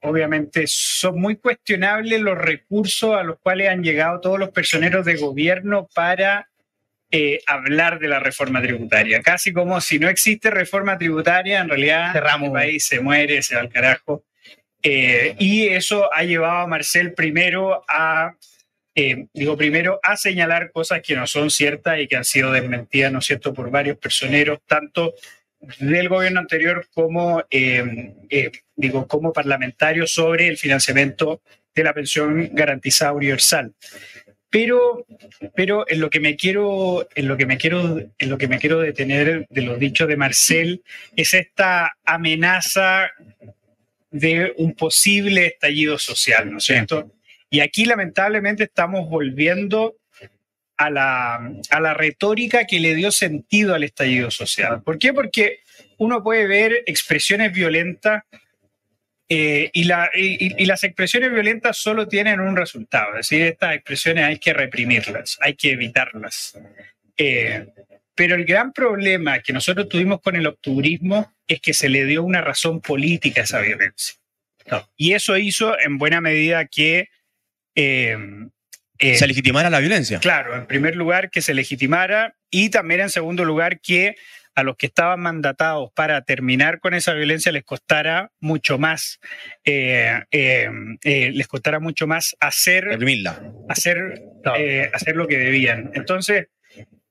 obviamente son muy cuestionables los recursos a los cuales han llegado todos los personeros de gobierno para eh, hablar de la reforma tributaria. Casi como si no existe reforma tributaria, en realidad Cerramos. el país se muere, se va al carajo. Eh, y eso ha llevado a Marcel primero a, eh, digo, primero a señalar cosas que no son ciertas y que han sido desmentidas, ¿no es cierto?, por varios personeros, tanto del gobierno anterior como, eh, digo, como parlamentario sobre el financiamiento de la pensión garantizada universal. Pero, pero en lo que me quiero, en lo que me quiero, en lo que me quiero detener de los dichos de Marcel es esta amenaza de un posible estallido social, ¿no es cierto? Y aquí lamentablemente estamos volviendo a la, a la retórica que le dio sentido al estallido social. ¿Por qué? Porque uno puede ver expresiones violentas eh, y, la- y- y las expresiones violentas solo tienen un resultado. Es decir, estas expresiones hay que reprimirlas, hay que evitarlas. Eh, pero el gran problema que nosotros tuvimos con el octubrismo es que se le dio una razón política a esa violencia. Y eso hizo en buena medida que... eh, Se legitimara la violencia. Claro, en primer lugar que se legitimara y también en segundo lugar que a los que estaban mandatados para terminar con esa violencia les costara mucho más, eh, eh, eh, les costara mucho más hacer, hacer, eh, hacer lo que debían. Entonces,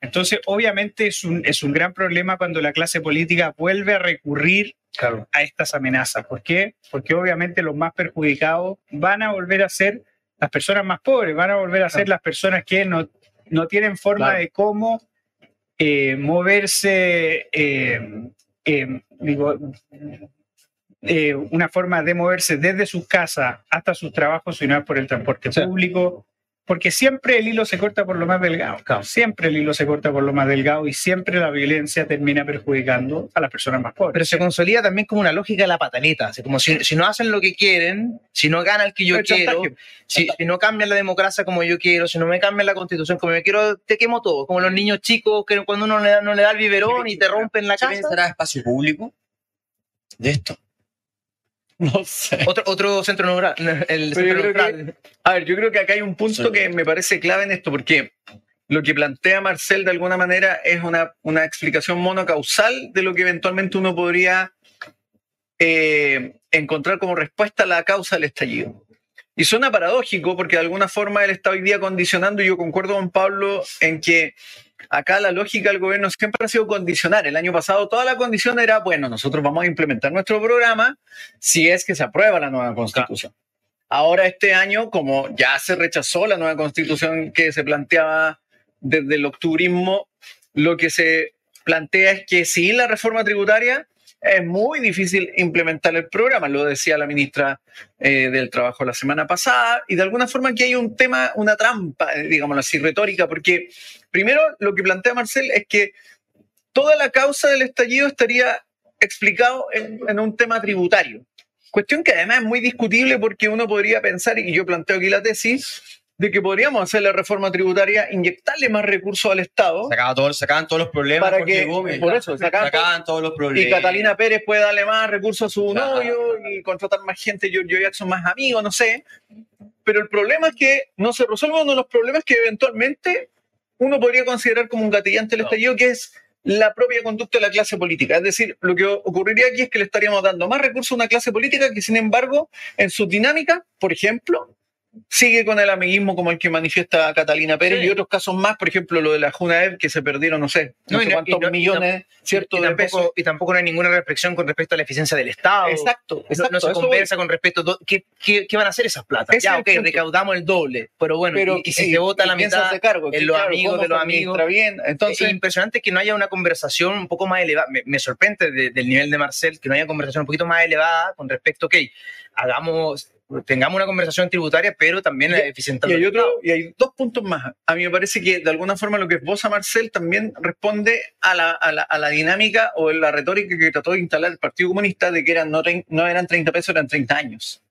entonces obviamente es un, es un gran problema cuando la clase política vuelve a recurrir Claro. a estas amenazas. ¿Por qué? Porque obviamente los más perjudicados van a volver a ser las personas más pobres, van a volver a ser Claro. las personas que no, no tienen forma Claro. de cómo eh, moverse, eh, eh, digo, eh, una forma de moverse desde sus casas hasta sus trabajos, si no es por el transporte Sí. público. Porque siempre el hilo se corta por lo más delgado. Claro. Siempre el hilo se corta por lo más delgado y siempre la violencia termina perjudicando a las personas más pobres. Pero se consolida también como una lógica de la pataleta. Así como si, si no hacen lo que quieren, si no gana el que yo El quiero, si, si no cambian la democracia como yo quiero, si no me cambian la constitución como yo quiero, te quemo todo. Como los niños chicos que cuando uno le da- no le da el biberón y te rompen la ¿Se casa. pensará espacio público de esto? (laughs) No sé. Otro, otro centro. (laughs) El neutral. A ver, yo creo que acá hay un punto Sí. que me parece clave en esto, porque lo que plantea Marcel de alguna manera es una, una explicación monocausal de lo que eventualmente uno podría eh, encontrar como respuesta a la causa del estallido. Y suena paradójico porque de alguna forma él está hoy día condicionando, y yo concuerdo con Pablo en que acá la lógica del gobierno siempre ha sido condicionar. El año pasado toda la condición era, bueno, nosotros vamos a implementar nuestro programa si es que se aprueba la nueva constitución. Ahora este año, como ya se rechazó la nueva constitución que se planteaba desde el octubrismo, lo que se plantea es que sin la reforma tributaria es muy difícil implementar el programa, lo decía la ministra eh, del Trabajo la semana pasada, y de alguna forma aquí hay un tema, una trampa, eh, digámoslo así, retórica, porque primero lo que plantea Marcel es que toda la causa del estallido estaría explicado en, en un tema tributario. Cuestión que además es muy discutible porque uno podría pensar, y yo planteo aquí la tesis, de que podríamos hacer la reforma tributaria, inyectarle más recursos al Estado Sacaba todo- sacaban todos los problemas. para que, Gómez. por eso, sacar sacaban todos los problemas. y Catalina Pérez puede darle más recursos a su Claro. novio y contratar más gente, Giorgio Jackson más amigos, no sé. Pero el problema es que no se resuelve uno de los problemas que eventualmente uno podría considerar como un gatillante del No. estallido, que es la propia conducta de la clase política. Es decir, lo que ocurriría aquí es que le estaríamos dando más recursos a una clase política que, sin embargo, en su dinámica, por ejemplo, sigue con el amiguismo como el que manifiesta Catalina Pérez Sí. y otros casos más, por ejemplo, lo de la Junaev, que se perdieron, no sé, no, sé cuántos y millones, ¿cierto?, y de tampoco, pesos. y tampoco no hay ninguna reflexión con respecto a la eficiencia del Estado. Exacto, No- exacto. no, se voy. conversa con respecto a qué, qué, qué van a hacer esas platas. Ya, es el ok, punto. recaudamos el doble, pero bueno, pero y, y si se vota la ¿quién se mitad, cargo? en los claro, amigos ¿cómo de los amigos. bien. Entonces, es impresionante que no haya una conversación un poco más elevada. Me, me sorprende de- del nivel de Marcel que no haya conversación un poquito más elevada con respecto, ok, hagamos, tengamos una conversación tributaria, pero también Y- eficientando y hay el otro, y hay dos puntos más. A mí me parece que de alguna forma lo que esboza Marcel también responde a la, a la, a la dinámica o la retórica que trató de instalar el Partido Comunista de que eran no, no eran 30 pesos, eran 30 años.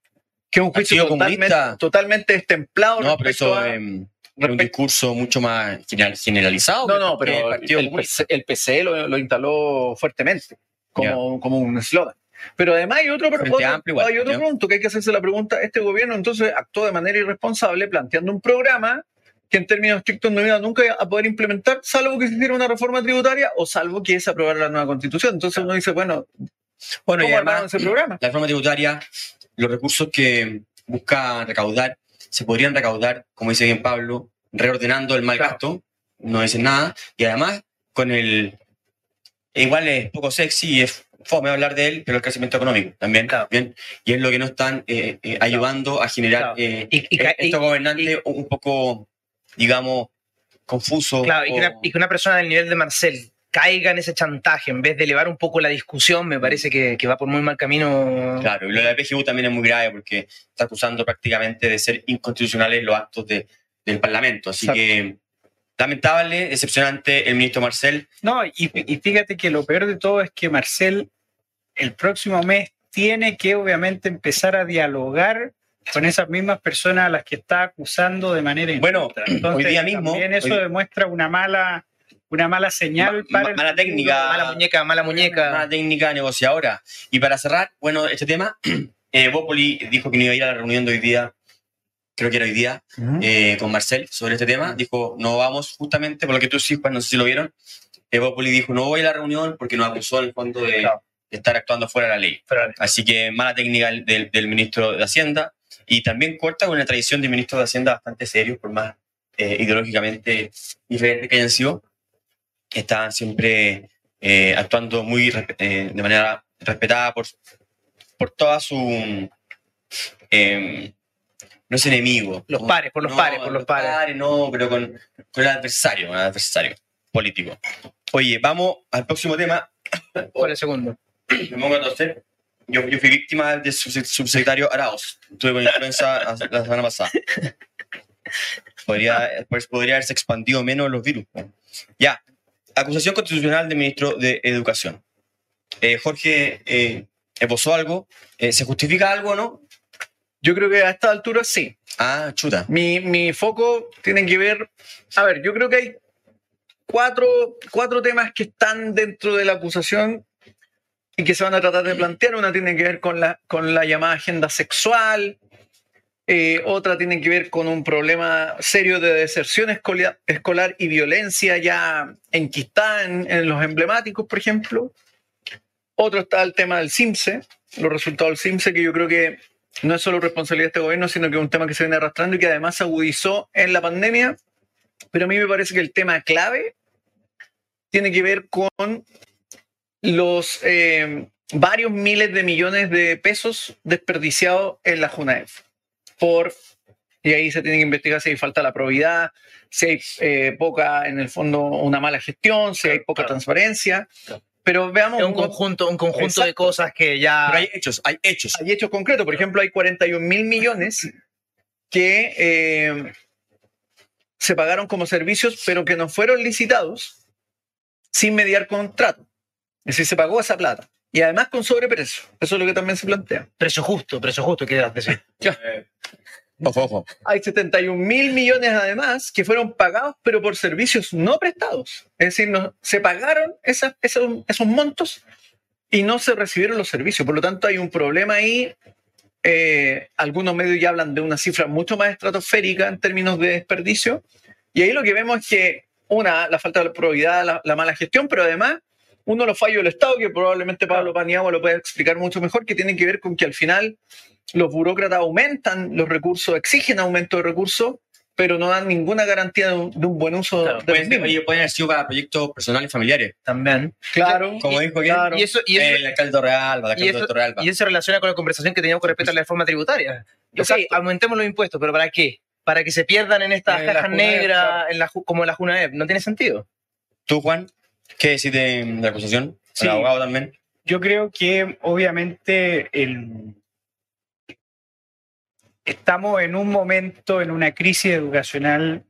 Que es un juicio totalmente, totalmente destemplado No, pero respecto eso a- eh, era un discurso mucho más general- generalizado. No, no, el pero Partido el, Comunista. PC, el PCE lo, lo instaló fuertemente como, como un eslogan. Pero además hay otro, otro- Amplio hay otro punto que hay que hacerse la pregunta. Este gobierno entonces actuó de manera irresponsable planteando un programa que en términos estrictos no iba nunca a poder implementar, salvo que se hiciera una reforma tributaria o salvo que se aprobara la nueva constitución. Entonces uno dice, bueno, Bueno, y ¿cómo armaron además, ese programa? la reforma tributaria, los recursos que busca recaudar, se podrían recaudar, como dice bien Pablo, reordenando el mal Claro. gasto, no dicen nada, y además con el... Igual es poco sexy y es fome hablar de él, pero el crecimiento económico también, Claro. bien, y es lo que no están eh, eh, ayudando a generar Claro. eh, Y- eh, estos gobernantes un poco, digamos, confusos. Claro, y que, una, o- y que una persona del nivel de Marcel caiga en ese chantaje en vez de elevar un poco la discusión, me parece que, que va por muy mal camino. Claro, y lo de la PGU también es muy grave porque está acusando prácticamente de ser inconstitucionales los actos de- del Parlamento. Así Exacto. que lamentable, decepcionante el ministro Marcel. No, y, y fíjate que lo peor de todo es que Marcel el próximo mes tiene que obviamente empezar a dialogar con esas mismas personas a las que está acusando de manera Bueno, injusta. Entonces, hoy día mismo- También eso hoy- demuestra una mala, una mala señal Ma- para mala técnica. Mala muñeca, mala muñeca. Una técnica negociadora. Y para cerrar, bueno, este tema, (clears throat) eh, Bópoli dijo que no iba a ir a la reunión de hoy día, creo que era hoy día, eh, con Marcel sobre este tema. Dijo, no vamos justamente, por lo que tú sí, Juan, no sé si lo vieron. Eh, Bópoli dijo, no voy a la reunión porque nos acusó en el fondo de, Claro. de estar actuando fuera de la ley. Pero- Así que mala técnica del, del- ministro de Hacienda y también corta con una tradición de ministros de Hacienda bastante serios, por más eh, ideológicamente diferentes que hayan sido. Están siempre eh, actuando muy eh, de manera respetada por, por toda su... em, no es enemigo. Los pares, por los No, pares, por los pares. No, pero con, con el adversario, con el adversario político. Oye, vamos al próximo tema. Por el segundo. Me pongo a toser. Yo, yo fui víctima del subse- subsecretario Arauz. Estuve con influenza la la semana pasada. Podría, pues podría haberse expandido menos los virus. Ya. Acusación constitucional del ministro de Educación. Eh, Jorge eh, esbozó algo. Eh, ¿Se justifica algo o no? Yo creo que a esta altura sí. Ah, chuta. Mi, mi foco tiene que ver, a ver, yo creo que hay cuatro, cuatro temas que están dentro de la acusación y que se van a tratar de plantear. Una tiene que ver con la, con la llamada agenda sexual, eh, otra tiene que ver con un problema serio de deserción escolia- escolar y violencia ya enquistada en, en los emblemáticos, por ejemplo. Otro está el tema del CIMSE, los resultados del CIMSE, que yo creo que no es solo responsabilidad de este gobierno, sino que es un tema que se viene arrastrando y que además se agudizó en la pandemia. Pero a mí me parece que el tema clave tiene que ver con los eh, varios miles de millones de pesos desperdiciados en la JUNAEF. Por, y ahí se tiene que investigar si hay falta la probidad, si hay eh, poca, en el fondo, una mala gestión, si hay poca transparencia. Pero veamos Es un un- conjunto, un conjunto de cosas que ya. Pero hay hechos, hay hechos. hay hechos concretos. Por ejemplo, hay 41 mil millones que eh, se pagaron como servicios, pero que no fueron licitados sin mediar contrato. Es decir, se pagó esa plata. y además con sobreprecio. Eso es lo que también se plantea. Precio justo, precio justo, quieras decir. Ojo, ojo. Hay 71 mil millones además que fueron pagados, pero por servicios no prestados. Es decir, no, se pagaron esas- esos, esos montos y no se recibieron los servicios. Por lo tanto, hay un problema ahí. Eh, algunos medios ya hablan de una cifra mucho más estratosférica en términos de desperdicio. Y ahí lo que vemos es que, una, la falta de probidad, la, la mala gestión, pero además, uno de los fallos del Estado, que probablemente Pablo Paniagua lo puede explicar mucho mejor, que tienen que ver con que al final los burócratas aumentan los recursos, exigen aumento de recursos, pero no dan ninguna garantía de un, de un buen uso Claro, de los Pueden, mismos. oye, pueden haber sido para proyectos personales y familiares. También. Claro, Como dijo claro. Y eso, y eso, el alcalde Torrealba, el y y eso se relaciona con la conversación que teníamos con respecto a la reforma tributaria. Ok, Exacto. aumentemos los impuestos, pero ¿para qué? Para que se pierdan en estas En la cajas negras, claro. en la, como la JUNAEP. No tiene sentido. ¿Tú, Juan? ¿Qué decís de, de la acusación? Sí. El abogado también. Yo creo que obviamente el- estamos en un momento, en una crisis educacional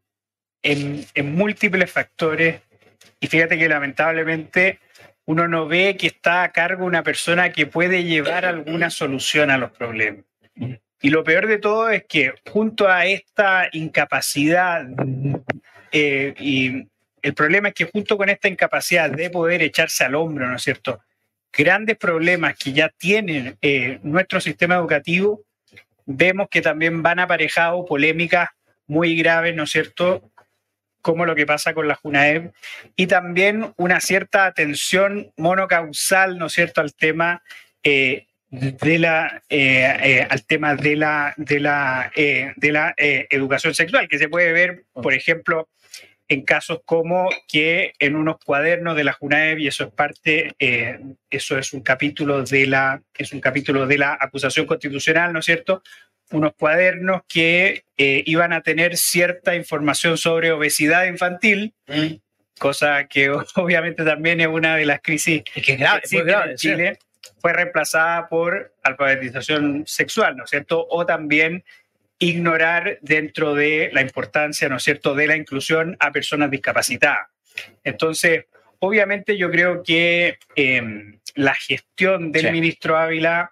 en, múltiples factores y fíjate que lamentablemente uno no ve que está a cargo una persona que puede llevar alguna solución a los problemas. Y lo peor de todo es que junto a esta incapacidad, eh, y el problema es que junto con esta incapacidad de poder echarse al hombro, ¿no es cierto? Grandes problemas que ya tienen eh, nuestro sistema educativo, vemos que también van aparejados polémicas muy graves, ¿no es cierto? Como lo que pasa con la JUNAEP, y también una cierta atención monocausal, ¿no es cierto?, al tema eh, de la, eh, eh, al tema de la, de la, eh, de la educación sexual, que se puede ver, por ejemplo, en casos como que en unos cuadernos de la JUNAEP, y eso es parte, eh, eso es un capítulo de la, es un capítulo de la acusación constitucional, ¿no es cierto? Unos cuadernos que eh, iban a tener cierta información sobre obesidad infantil, Mm. cosa que (laughs) obviamente también es una de las crisis Es que es grave, que grave. en sí. Chile, fue reemplazada por alfabetización sexual, ¿no es cierto? O también ignorar dentro de la importancia, ¿no es cierto?, de la inclusión a personas discapacitadas. Entonces, obviamente yo creo que eh, la gestión del Sí. ministro Ávila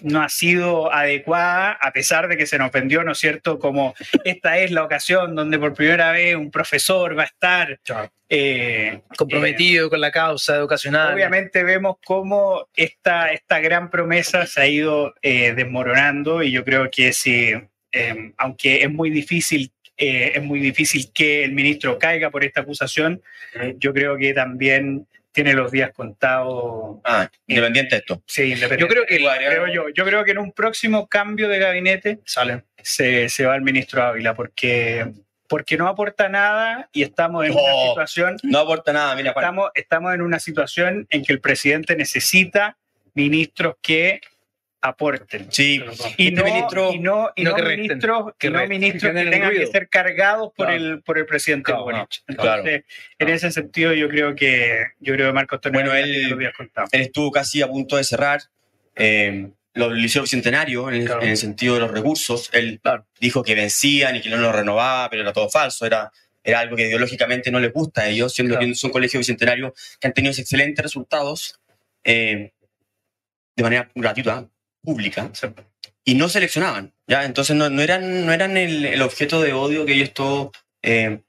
no ha sido adecuada, a pesar de que se nos vendió, ¿no es cierto?, como esta es la ocasión donde por primera vez un profesor va a estar eh, Comprometido con la causa educacional. Obviamente vemos cómo esta, esta gran promesa se ha ido eh, desmoronando y yo creo que si, eh, aunque es muy difícil, eh, es muy difícil que el ministro caiga por esta acusación, yo creo que también tiene los días contados. Ah, independiente de esto. Sí, independiente. Yo creo que creo yo, yo creo que en un próximo cambio de gabinete sale. se, se va el ministro Ávila porque, porque no aporta nada y estamos en una Oh. situación No aporta nada, mira, estamos, estamos en una situación en que el presidente necesita ministros que aporten. Sí, Y este no, ministro- y no, y no no que resten, ministros, que y no ministros que tengan que ser cargados por, Claro. el, por el presidente Claro, Boric. claro. Entonces, en ese sentido, yo creo que yo creo que Marco Antonio Bueno, él-. Él estuvo casi a punto de cerrar eh, los liceos bicentenarios en, el- Claro. en el sentido de los recursos. Él dijo que vencían y que no los renovaba, pero era todo falso. Era, era algo que ideológicamente no les gusta a ellos, siendo Claro. que son colegios bicentenarios que han tenido excelentes resultados eh, de manera gratuita, pública, y no seleccionaban. ¿ya? Entonces no, no eran, no eran el, el objeto de odio que ellos todos eh,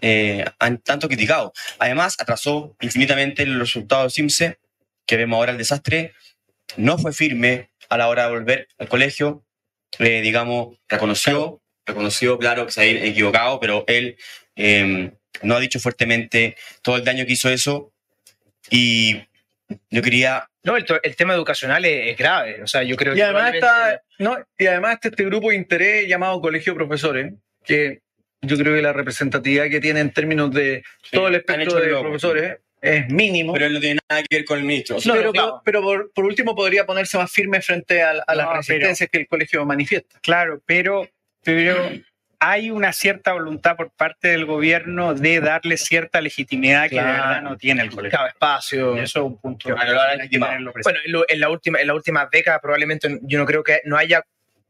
eh, han tanto criticado. Además, atrasó infinitamente los resultados de CIMSE, que vemos ahora el desastre, no fue firme a la hora de volver al colegio, eh, digamos, reconoció, reconoció, claro, que se había equivocado, pero él eh, no ha dicho fuertemente todo el daño que hizo eso. Y yo quería No, el, el tema educacional es, es grave. O sea, yo creo Y que además, probablemente- está, no, y además está este grupo de interés llamado Colegio de Profesores, que yo creo que la representatividad que tiene en términos de todo el espectro de loco, profesores es mínimo. Pero él no tiene nada que ver con el ministro. O sea, pero, no, claro. pero por, por último podría ponerse más firme frente a, a las No, resistencias que el colegio manifiesta. Claro, pero, pero hay una cierta voluntad por parte del gobierno de darle cierta legitimidad que de Claro. verdad no tiene el colegio. Espacio. Y eso es un punto Claro, que hay que. Bueno, en, lo- en la última, en la última década probablemente yo no creo que no haya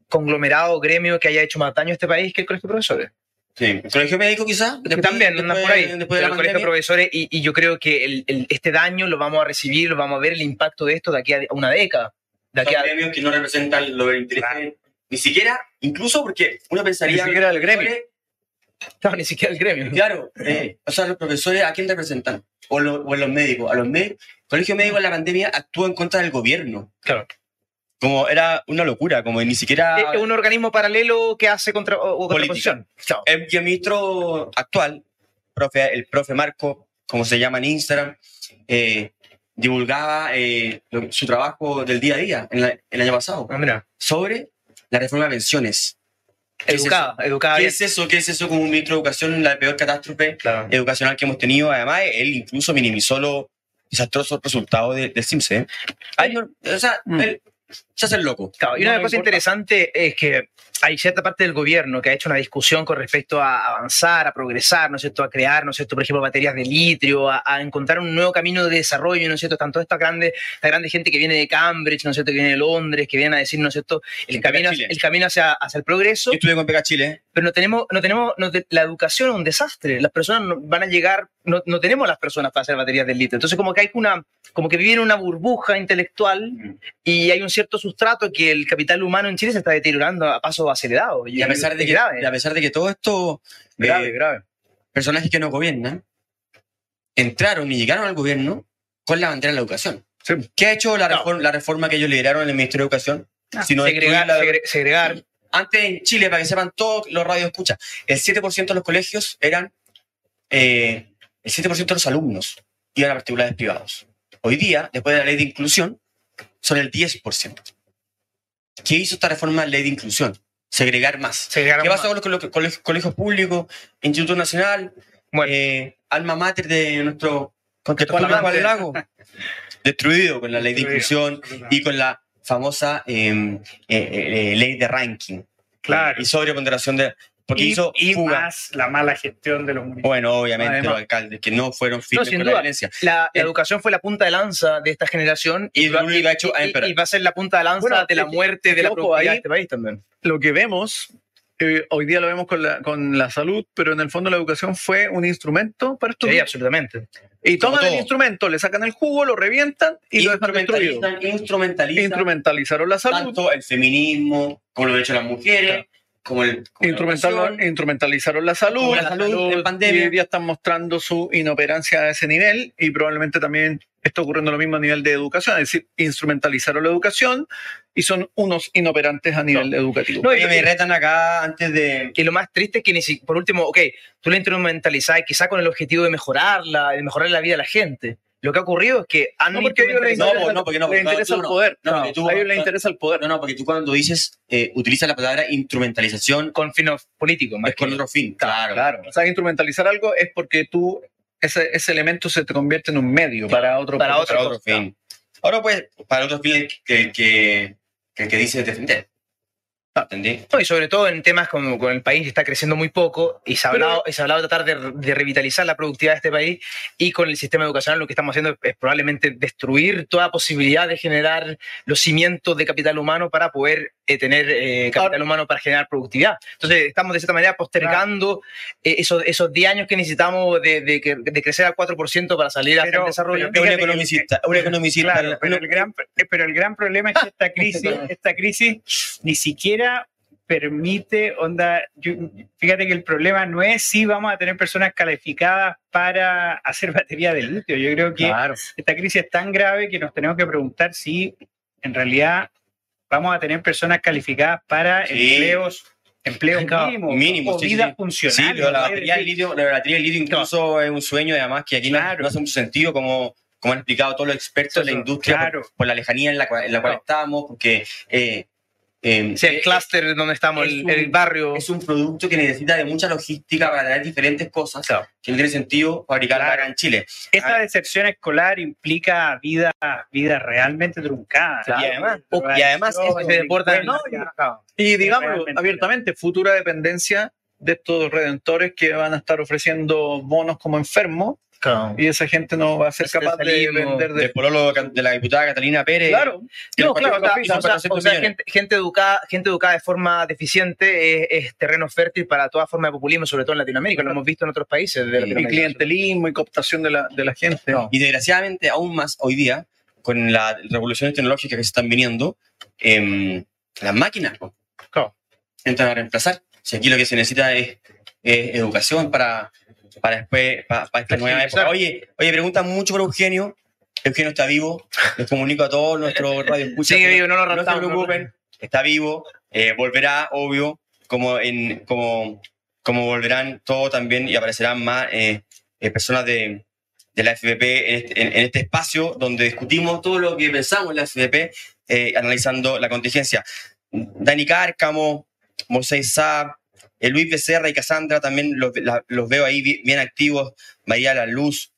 conglomerado o gremio que haya hecho más daño a este país que el colegio de profesores. Sí. ¿El colegio médico quizás? también andan por ahí. Después de el colegio de profesores y, y yo creo que el- el- este daño lo vamos a recibir, lo vamos a ver el impacto de esto de aquí a una década. De aquí Son a, gremios que no representan lo inteligente. Ni siquiera, incluso porque uno Ni pensaría... siquiera el gremio. no, ni siquiera el gremio. Claro, eh, o sea, los profesores, ¿a quién representan? O, lo- o los médicos. A los médicos. El colegio médico en la pandemia actuó en contra del gobierno. Claro. Como era una locura, como ni siquiera... Es un organismo paralelo que hace contra, o, contraposición. Claro. El, y el ministro actual, profe, el profe Marco, como se llama en Instagram, eh, divulgaba eh, lo- su trabajo del día a día en la- el año pasado Ah, mira. sobre la reforma de pensiones. ¿Qué es Educada, educada ¿Qué es eso? ¿Qué es eso como un ministro de educación, la peor catástrofe Claro. educacional que hemos tenido? Además, él incluso minimizó los desastrosos resultados de- del CIMSE. Ay, no, o sea, Mm. Se hace el loco. Claro, y No una me cosa importa. interesante es que hay cierta parte del gobierno que ha hecho una discusión con respecto a avanzar, a progresar, ¿no es cierto?, a crear, ¿no es cierto?, por ejemplo, baterías de litio, a, a encontrar un nuevo camino de desarrollo, ¿no es cierto?, están toda esta grande, esta grande gente que viene de Cambridge, ¿no es cierto?, que viene de Londres, que vienen a decir, ¿no es cierto?, el camino, el camino hacia, hacia el progreso, Yo estuve con Pega Chile. Pero no tenemos, no tenemos, no te- la educación es un desastre, las personas no- van a llegar, no, no tenemos las personas para hacer baterías de litio, entonces como que hay una, como que vivir en una burbuja intelectual y hay un cierto sustrato que el capital humano en Chile se está deteriorando a pasos acelerados. Y a pesar de que, grave. y a pesar de que todo esto Grave, eh, grave. personajes que no gobiernan entraron y llegaron al gobierno con la bandera de la educación. Sí. ¿Qué ha hecho la, reforma, la reforma que ellos lideraron en el Ministerio de Educación? Ah, Si no segregar, la- segre- segregar. Antes en Chile, para que sepan todos los radios escucha, el 7% de los colegios eran, eh, el 7% de los alumnos iban a particulares privados. Hoy día, después de la ley de inclusión, son el 10%. ¿Qué hizo esta reforma de la ley de inclusión? Segregar más. segregar ¿Qué más. pasó con los cole- colegios, colegios públicos, Instituto Nacional, Bueno. eh, alma mater de nuestro Juan Lago? Destruido con la ley de inclusión y con la famosa eh, eh, eh, ley de ranking. Claro. Y sobreponderación de. Porque y, hizo y más la mala gestión de los municipios. Bueno, obviamente Además. los alcaldes que no fueron firmes sin con duda. la violencia. La, la Eh, educación fue la punta de lanza de esta generación Y hecho y- empeorar. y va a ser la punta de lanza Bueno, de la que- muerte es de la ahí- de este país también. Lo que vemos, hoy día lo vemos con la, con la salud, pero en el fondo la educación fue un instrumento para esto. Sí, absolutamente. y toman el instrumento, le sacan el jugo, lo revientan y lo dejan destruido. Instrumentalizan, Instrumentalizaron la salud, tanto el feminismo, como lo han hecho las mujeres, como el. como la instrumental- educación. instrumentalizaron la salud, Como la salud en pandemia. y hoy día están mostrando su inoperancia a ese nivel y probablemente también está ocurriendo lo mismo a nivel de educación, es decir, instrumentalizaron la educación y son unos inoperantes a nivel educativo. No, y me retan acá antes de. Y lo más triste es que, ni si- por último, ok, tú la instrumentalizás quizá con el objetivo de mejorarla, de mejorar la vida de la gente. Lo que ha ocurrido es que han No, porque a ellos les No, instrumentalizado- pues, no, porque no, le porque interesa tú el no. poder. No, No, porque tú- a ellos les interesa el poder. No, no, porque tú cuando dices, eh, utilizas la palabra instrumentalización, con fines políticos. más es con que- otro fin. Claro. Claro, o sea, instrumentalizar algo es porque tú, ese, ese elemento se te convierte en un medio para otro Para. Para otro fin. Ahora, pues, para otro fin que el que, que, que dice defender. ¿Entendí? No, y sobre todo en temas como con el país que está creciendo muy poco y se ha Pero- hablado, y se ha hablado de tratar de, de revitalizar la productividad de este país y con el sistema educacional lo que estamos haciendo es, es probablemente destruir toda posibilidad de generar los cimientos de capital humano para poder eh, tener eh, capital humano para generar productividad. Entonces estamos de cierta manera postergando eh, esos, esos 10 años que necesitamos de, de que- de crecer al 4% para salir Pero- el desarrollo. pero Un economicista, un economicista. Claro, pero el, gran, pero el gran problema es que esta (laughs) crisis, esta crisis ni siquiera permite, onda, yo- fíjate que el problema no es si vamos a tener personas calificadas para hacer batería de litio. Yo creo que Claro. esta crisis es tan grave que nos tenemos que preguntar si en realidad vamos a tener personas calificadas para Sí. empleos, empleos mínimos, mínimos, o sí, vida sí. funcional. Sí, pero la batería del litio, la batería del litio incluso es un sueño, además, que aquí no- Claro. no, hace mucho sentido, como, como han explicado todos los expertos de la industria, claro. por, por la lejanía en la cual, en la cual estamos, porque eh, eh, Sí, el clúster donde estamos, es el, un- el barrio. es un producto que necesita de mucha logística para traer diferentes cosas, Claro. que no tiene sentido fabricarla Claro. acá en Chile. Esta Ah. deserción escolar implica vida, vida realmente truncada. Y además- y además se deportan no, Y digamos abiertamente, futura dependencia de estos redentores que van a estar ofreciendo bonos como enfermos Claro. Y esa gente no va a ser Ese capaz de vender de... Pololo de la diputada Catalina Pérez. Claro, No, claro, partidos o sea, pisan o sea, 400 millones. gente, gente educada, gente educada de forma deficiente es, es terreno fértil para toda forma de populismo, sobre todo en Latinoamérica. Lo hemos visto en otros países de Y y clientelismo y cooptación de la, de la gente. No. Y desgraciadamente, aún más hoy día, con las revoluciones tecnológicas que se están viniendo, em, las máquinas Claro. entran a reemplazar. Si aquí lo que se necesita es, es educación para, para después, para, para esta nueva época. Oye, oye, preguntan mucho por Eugenio. Eugenio está vivo. Les comunico a todos nuestros (laughs) radioescuchas. Sigue que vivo, no lo no se preocupen, está vivo, eh, volverá, obvio, como, en, como, como volverán todos también y aparecerán más eh, eh, personas de, de la FPP en este, en- en este espacio donde discutimos todo lo que pensamos en la FPP, eh, analizando la contingencia. Dani Cárcamo, Moisés Saab, eh, Luis Becerra y Cassandra también los, la- los veo ahí bi- bien activos, María La Luz.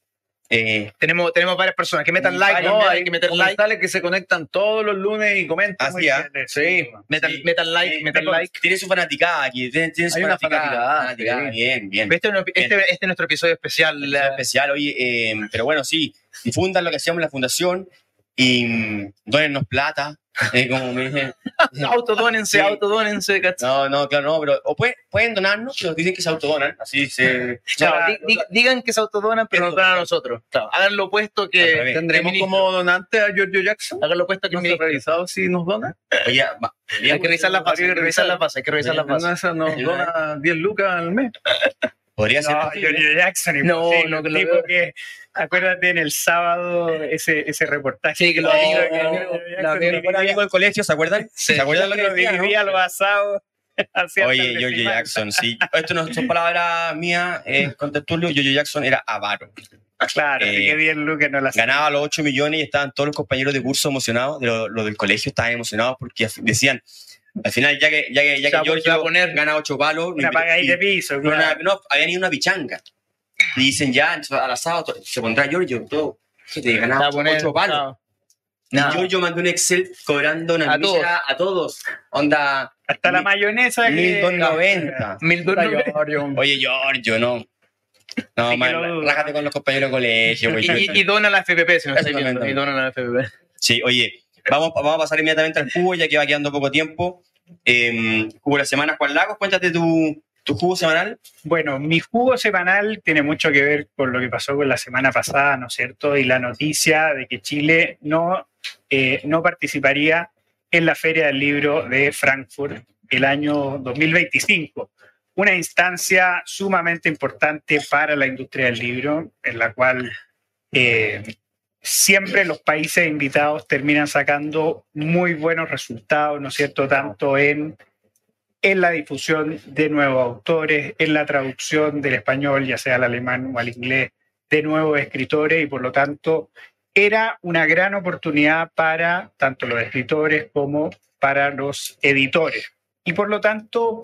eh, Tenemos, tenemos varias personas que metan Y like, varios, ¿no? Hay que meter like. que se conectan todos los lunes y comentan. Así, Muy ah. bien. Sí. Metan, Sí. metan like, eh, metan tengo- like. Tiene su fanaticada aquí, tiene, tiene su Hay una fanaticada, fanaticada, fanaticada, sí. Bien, bien. Este, es nuestro- este- este es nuestro episodio especial. Episodio especial, oye, eh, pero bueno, sí, difundan lo que hacemos en la fundación y mm, dónennos plata, (laughs) eh, como me dicen. Autodónense, Sí. autodónense, ¿cachai? No, no, claro, no, pero o pueden, pueden donarnos, pero dicen que se autodonan, así se... (laughs) Claro, No, di- di- digan que se autodonan, pero nos donan a nosotros. Claro, hagan lo opuesto que. revés. Tendremos como donante a Giorgio Jackson. Hagan lo opuesto que No se ha revisado si nos dona. oye, va, Hay que revisar las bases, hay que revisar las bases, hay que revisar las bases. nos dona 10 lucas al mes. Podría ser No, posible. Giorgio Jackson, No, imposible, no, un que lo tipo veo. que, acuérdate en el sábado ese, ese reportaje. Sí, que lo- amigo del colegio, ¿se acuerdan? Sí. ¿Se acuerdan lo que lo dividía los asados. Oye, semana. Jackson, sí. Esto no son (laughs) palabras mías, eh, con Tertulio. Giorgio Jackson era avaro. Claro, así Eh, que bien Lucas no la ganaba los 8 millones y estaban todos los compañeros de curso emocionados, de lo, lo del colegio estaban emocionados porque decían, al final, ya que, ya que, ya Se va que a- se va a poner- gana 8 palos, Una paga ahí de piso, no, claro. no, habían ido una pichanga. Y dicen ya, entonces, al asado se pondrá Giorgio, todo, que te ganaba a poner- 8 palos. claro. Y. Giorgio mandó un Excel cobrando una A todos. a todos. Onda, Hasta la mil- mayonesa que... 1290. Mil dólares. (laughs) Oye, Giorgio, no. No, Sí man, lo rájate con los compañeros de colegio. güey. Y, y, y dona la FPP, si no estáis viendo. Y dona la FPP. Sí, oye, vamos, vamos a pasar inmediatamente al jugo, ya que va quedando poco tiempo. Eh, jugo de la semana, Juan Lagos, cuéntate tu, tu jugo semanal. Bueno, mi jugo semanal tiene mucho que ver con lo que pasó con la semana pasada, ¿no es cierto? Y la noticia de que Chile no, eh, no participaría en la Feria del Libro de Frankfurt el año 2025. Una instancia sumamente importante para la industria del libro, en la cual eh, siempre los países invitados terminan sacando muy buenos resultados, ¿no es cierto? Tanto en en la difusión de nuevos autores, en la traducción del español, ya sea al alemán o al inglés, de nuevos escritores y por lo tanto era una gran oportunidad para tanto los escritores como para los editores. Y por lo tanto,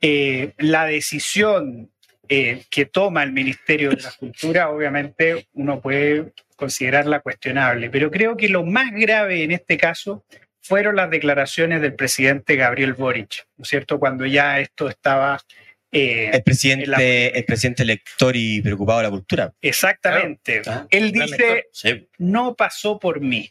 eh, la decisión eh, que toma el Ministerio de la Cultura, obviamente uno puede considerarla cuestionable, pero creo que lo más grave en este caso fueron las declaraciones del presidente Gabriel Boric, ¿no es cierto? Cuando ya esto estaba... eh, El presidente, En la- el presidente lector y preocupado de la cultura. exactamente. Ah, Él dice, Sí. no pasó por mí,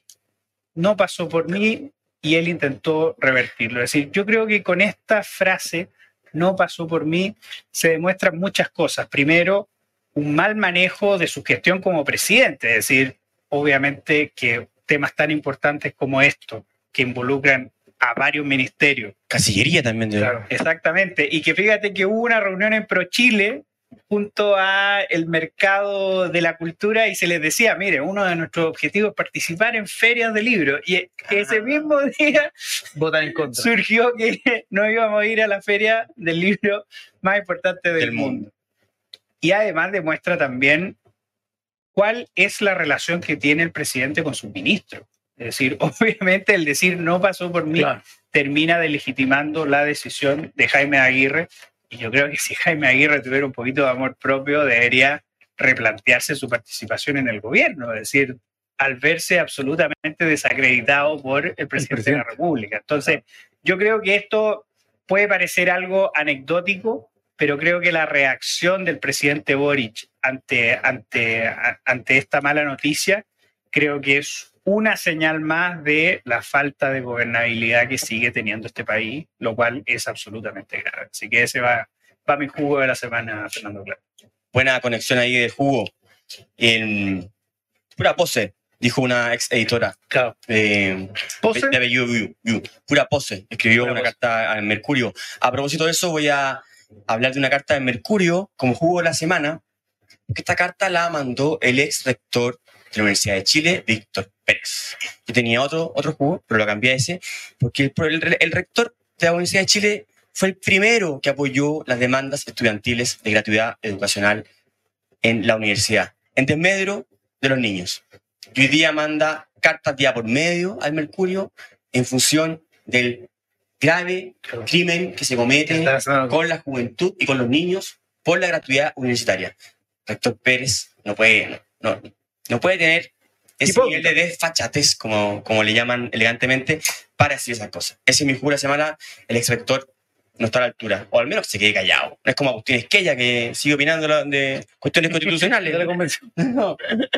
no pasó por mí y él intentó revertirlo. Es decir, yo creo que con esta frase, no pasó por mí, se demuestran muchas cosas. Primero, un mal manejo de su gestión como presidente, es decir, obviamente que temas tan importantes como esto, que involucran a varios ministerios, Casillería también. de- Claro, exactamente. Y que fíjate que hubo una reunión en ProChile junto a el mercado de la cultura y se les decía, mire, uno de nuestros objetivos es participar en ferias de libros. Y ese mismo (laughs) día Votan en contra. surgió que (laughs) no íbamos a ir a la feria del libro más importante del, Del mundo. mundo. Y además demuestra también cuál es la relación que tiene el presidente con sus ministros. Es decir, (laughs) obviamente el decir no pasó por mí Claro. termina delegitimando la decisión de Jaime Aguirre. Y yo creo que (laughs) si Jaime Aguirre tuviera un poquito de amor propio, debería replantearse su participación en el gobierno. Es decir, al verse absolutamente desacreditado por el presidente, de la República. Entonces, yo creo que esto puede parecer algo anecdótico, pero creo que la reacción del presidente Boric ante, ante, ante esta mala noticia, creo que es una señal más de la falta de gobernabilidad que sigue teniendo este país, lo cual es absolutamente grave. Así que ese va, va mi jugo de la semana, Fernando Claro. Buena conexión ahí del jugo. En pura pose, dijo una ex editora. Claro. eh, ¿Pose? de apellido Yu, Yu. Pura pose. Escribió Pura una pose. carta al Mercurio. A propósito de eso, voy a hablar de una carta de Mercurio como jugo de la semana. Esta carta la mandó el ex rector de la Universidad de Chile, Víctor Pérez. Yo tenía otro, otro jugo, pero lo cambié a ese, porque el, el- rector de la Universidad de Chile fue el primero que apoyó las demandas estudiantiles de gratuidad educacional en la universidad, en desmedro de los niños. Y hoy día manda cartas día por medio al Mercurio en función del grave crimen que se comete con la juventud y con los niños por la gratuidad universitaria. Rector Pérez no puede, no, no puede tener ese nivel de desfachatez, como, como le llaman elegantemente, para decir esas cosas. Ese es mi jura semana, el ex rector no está a la altura, o al menos se quede callado. No es como Agustín Esquella, que sigue opinando de cuestiones constitucionales. (laughs) (laughs) No,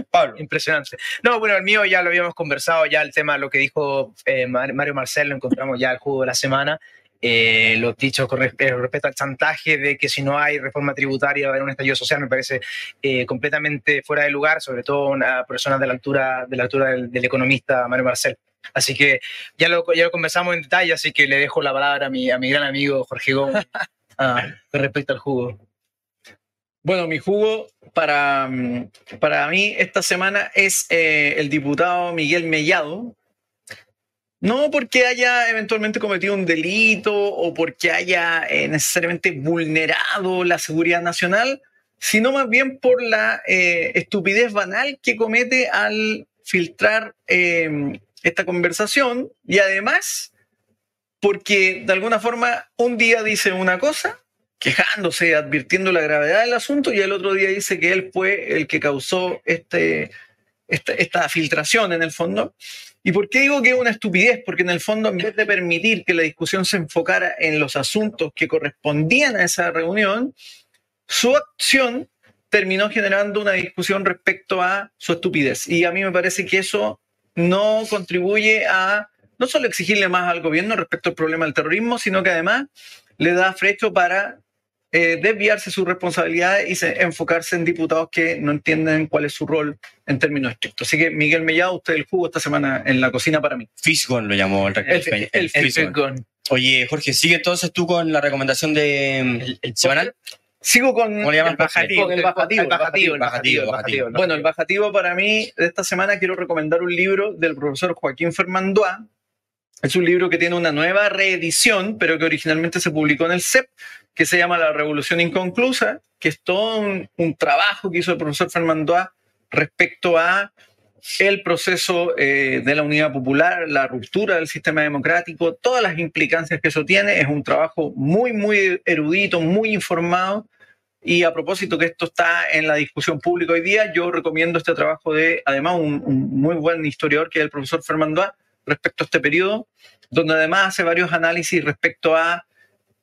Pablo. Impresionante. No, bueno, el mío ya lo habíamos conversado, ya el tema, lo que dijo eh, Mar- Mario Marcel, lo encontramos ya el jugo de la semana. Eh, los dichos con respe- respecto al chantaje de que si no hay reforma tributaria va a haber un estallido social me parece eh, completamente fuera de lugar, sobre todo una persona de la altura, de la altura del, del economista Mario Marcel. Así que ya lo, ya lo conversamos en detalle, así que le dejo la palabra a mi, a mi gran amigo Jorge Gómez (laughs) ah, con respecto al jugo. Bueno, mi jugo para, mm, para mí esta semana es eh, el diputado Miguel Mellado. No porque haya eventualmente cometido un delito o porque haya eh, necesariamente vulnerado la seguridad nacional, sino más bien por la eh, estupidez banal que comete al filtrar eh, esta conversación y además porque de alguna forma un día dice una cosa quejándose, advirtiendo la gravedad del asunto, y el otro día dice que él fue el que causó este, esta, esta filtración en el fondo. ¿Y por qué digo que es una estupidez? Porque en el fondo, en vez de permitir que la discusión se enfocara en los asuntos que correspondían a esa reunión, su acción terminó generando una discusión respecto a su estupidez. Y a mí me parece que eso no contribuye a no solo exigirle más al gobierno respecto al problema del terrorismo, sino que además le da frecho para eh, desviarse su responsabilidad y se- enfocarse en diputados que no entienden cuál es su rol en términos estrictos. Así que Miguel Mellado, usted el jugo esta semana en la cocina para mí. Fisgon lo llamó el rector. El- el- El Fisgon. Oye, Jorge, sigue entonces tú con la recomendación de El- el semanal. Sigo con ¿Cómo le llaman? el bajativo. Con el bajativo, el bajativo, el bajativo, bajativo, el bajativo. Bueno, el bajativo para mí de esta semana quiero recomendar un libro del profesor Joaquín Fermandoa. Es un libro que tiene una nueva reedición, pero que originalmente se publicó en el CEP, que se llama La Revolución Inconclusa, que es todo un, trabajo que hizo el profesor Fermandoa respecto a el proceso eh, de la unidad popular, la ruptura del sistema democrático, todas las implicancias que eso tiene. Es un trabajo muy, muy erudito, muy informado. Y a propósito que esto está en la discusión pública hoy día, yo recomiendo este trabajo de, además, un, muy buen historiador que es el profesor Fermandoa respecto a este periodo, donde además hace varios análisis respecto a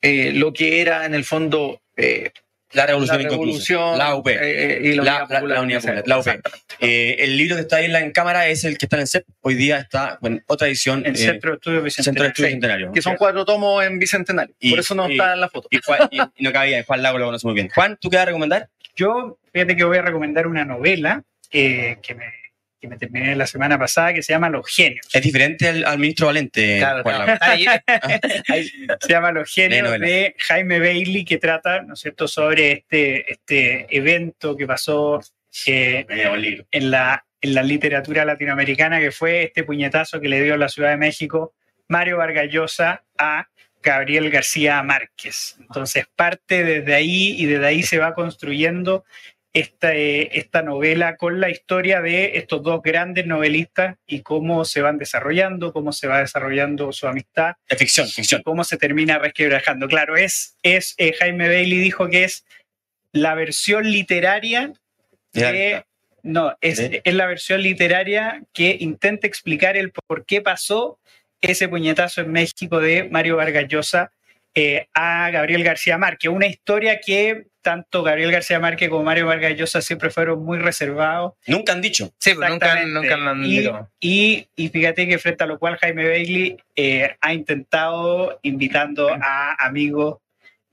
eh, lo que era en el fondo eh, La revolución la revolución La UP. eh, y la, La- Unidad la- Popular. la Unidad Popular, la UP. Eh, el libro que está ahí en la en cámara es el que está en el CEP. Hoy día está en otra edición. El eh, Centro de Estudios Centro de Bicentenario. Estudios Sí. Que son cuatro tomos en Bicentenario. Y- Por eso no y- está en la foto. Y, Juan- y- y no cabía, Juan Lago lo conoce muy bien. Juan, ¿tú qué vas a recomendar? Yo, fíjate que voy a recomendar una novela eh, que, me, que me terminé la semana pasada que se llama Los Genios. Es diferente al, al ministro Valente, Claro. Ahí- (laughs) (laughs) ahí- Se llama Los Genios de Jaime Bailey, que trata, ¿no es cierto?, sobre este, este evento que pasó eh, en la, en la literatura latinoamericana, que fue este puñetazo que le dio la Ciudad de México Mario Vargas Llosa a Gabriel García Márquez. Entonces parte desde ahí y desde ahí se va construyendo esta, eh, esta novela con la historia de estos dos grandes novelistas y cómo se van desarrollando, cómo se va desarrollando su amistad Es ficción, ficción. cómo se termina resquebrajando. Claro, es, es eh, Jaime Bailey dijo que es la versión literaria de, no, es, es la versión literaria que intenta explicar el por qué pasó ese puñetazo en México de Mario Vargas Llosa eh, a Gabriel García Márquez. Una historia que tanto Gabriel García Márquez como Mario Vargas Llosa siempre fueron muy reservados. Nunca han dicho. Sí, pues nunca, lo han y, dicho. y, y fíjate que frente a lo cual Jaime Bailey eh, ha intentado invitando a amigos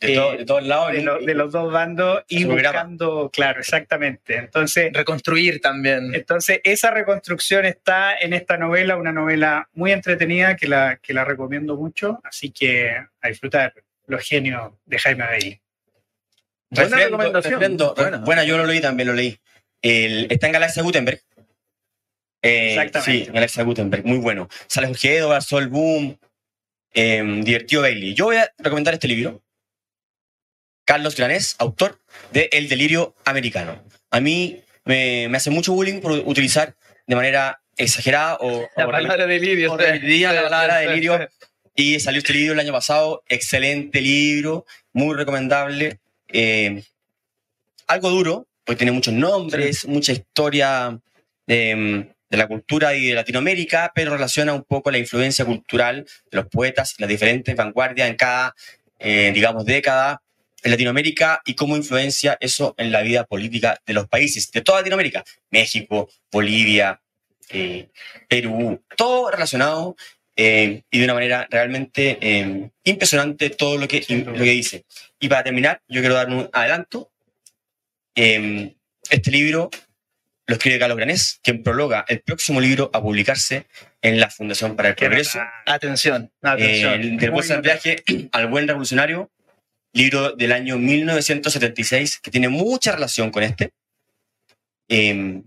De, Eh, de todos lados. de, lo- de los dos bandos y programa. buscando, claro, exactamente. Entonces, Reconstruir también. entonces, esa reconstrucción está en esta novela, una novela muy entretenida que la, que la recomiendo mucho, así que a disfrutar los genios de Jaime Bailey. Buena Refrendo, recomendación. refrendo. Buena. Buena, yo lo leí también, lo leí. El- está en Galaxia Gutenberg. Eh, Exactamente. Sí, Galaxia Gutenberg, muy bueno. Sale Jorge Edward, Sol Boom, eh, divertido Bailey. Yo voy a recomendar este libro. Carlos Granés, autor de El Delirio Americano. A mí me, me hace mucho bullying por utilizar de manera exagerada o, La o palabra delirio. o repetida la palabra delirio. (laughs) Y salió este libro el año pasado, excelente libro, muy recomendable. Eh, algo duro, porque tiene muchos nombres, mucha historia de, de la cultura y de Latinoamérica, pero relaciona un poco la influencia cultural de los poetas y las diferentes vanguardias en cada, eh, digamos, década en Latinoamérica y cómo influencia eso en la vida política de los países, de toda Latinoamérica, México, Bolivia, eh, Perú, todo relacionado eh, y de una manera realmente eh, impresionante todo lo que, lo que dice. Y para terminar, yo quiero dar un adelanto. Eh, este libro lo escribe Carlos Granés, quien prologa el próximo libro a publicarse en la Fundación para el Progreso. Atención, Eh, atención. el del buen viaje al buen revolucionario, libro del año 1976, que tiene mucha relación con este, Eh,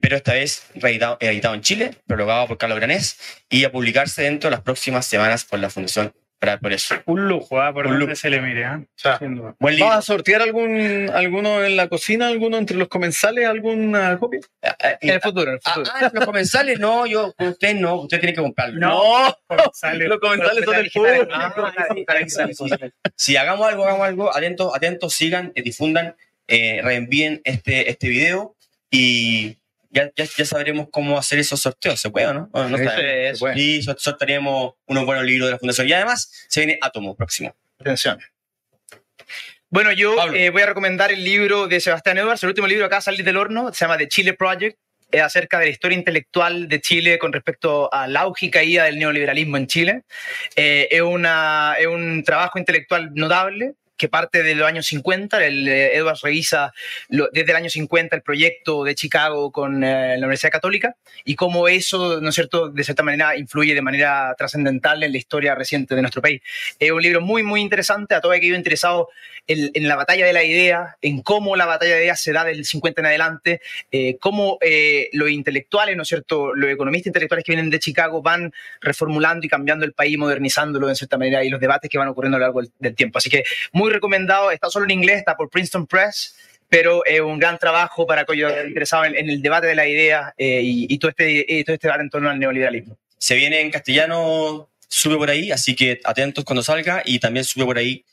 pero esta vez reeditado, editado en Chile, prologado por Carlos Granés, y a publicarse dentro de las próximas semanas por la Fundación para el Progreso. Un lujo, ¿ah? por Un donde lujo. se le mire. ¿ah? sea, libro. ¿Vas a sortear algún, alguno en la cocina, alguno entre los comensales, alguna copia? Ah, ah, En el futuro, en el ah, futuro. ah, los comensales, no, yo, usted no, usted tiene que comprarlo. No, Sale- los comensales son del público. Ah. Si hagamos algo, hagamos algo, atentos, atentos, sigan, eh, difundan, eh, reenvíen este, este video y ya, ya, ya sabremos cómo hacer esos sorteos. ¿Se puede o no? Bueno, no Sí, sabemos. Sí, eso. Bueno. Y sort- sortearemos unos buenos libros de la Fundación. Y además se viene Átomo próximo. Atención. Bueno, yo eh, voy a recomendar el libro de Sebastián Edwards, el último libro acá salir del horno, se llama The Chile Project, es acerca de la historia intelectual de Chile con respecto a la auge y caída del neoliberalismo en Chile. Eh, es, una, es un trabajo intelectual notable que parte de los años 50. El, eh, Edwards revisa lo- desde el año 50 el proyecto de Chicago con eh, la Universidad Católica y cómo eso, ¿no es cierto?, de cierta manera influye de manera trascendental en la historia reciente de nuestro país. Es un libro muy, muy interesante a todo aquello interesado en, en la batalla de la idea, en cómo la batalla de ideas se da del 50 en adelante, eh, cómo eh, los intelectuales, ¿no es cierto?, los economistas intelectuales que vienen de Chicago van reformulando y cambiando el país, modernizándolo de cierta manera y los debates que van ocurriendo a lo largo del, del tiempo. Así que muy recomendado, está solo en inglés, está por Princeton Press. Pero es un gran trabajo para aquellos interesados en, en el debate de la idea eh, y, y todo, este, todo este debate en torno al neoliberalismo. Se viene en castellano, sube por ahí, así que atentos cuando salga. Y también sube por ahí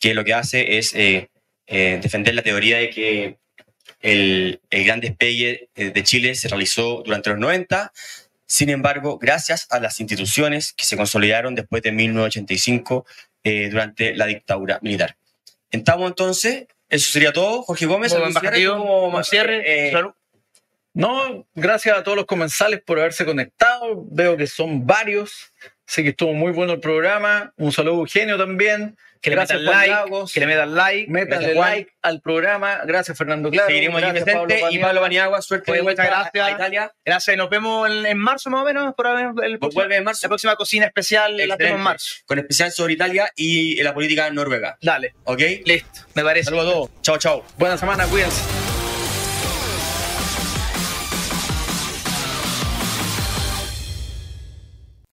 que lo que hace es eh, eh, defender la teoría de que el, el gran despegue eh, de Chile se realizó durante los 90. Sin embargo, gracias a las instituciones que se consolidaron después de 1985 eh, durante la dictadura militar. Estamos entonces, eso sería todo. Jorge Gómez, ¿algún cierre? Como- cierre, eh, salud. No, gracias a todos los comensales por haberse conectado. Veo que son varios. Sé que estuvo muy bueno el programa. Un saludo a Eugenio también. Que le metan like, Lagos. que le metan like. Métanle like al programa. Gracias, Fernando Claro. Seguiremos Gracias, presente. Pablo y Pablo Paniagua, suerte de vuelta gracias. a Italia. Gracias, nos vemos en, en marzo más o menos. Por el, próximo- Vuelve en marzo. la próxima cocina especial la hacemos en marzo. Con especial sobre Italia y la política noruega. Dale, ¿Ok? listo, me parece. Saludos a todos. Chao, chao. Buena semana, cuídense.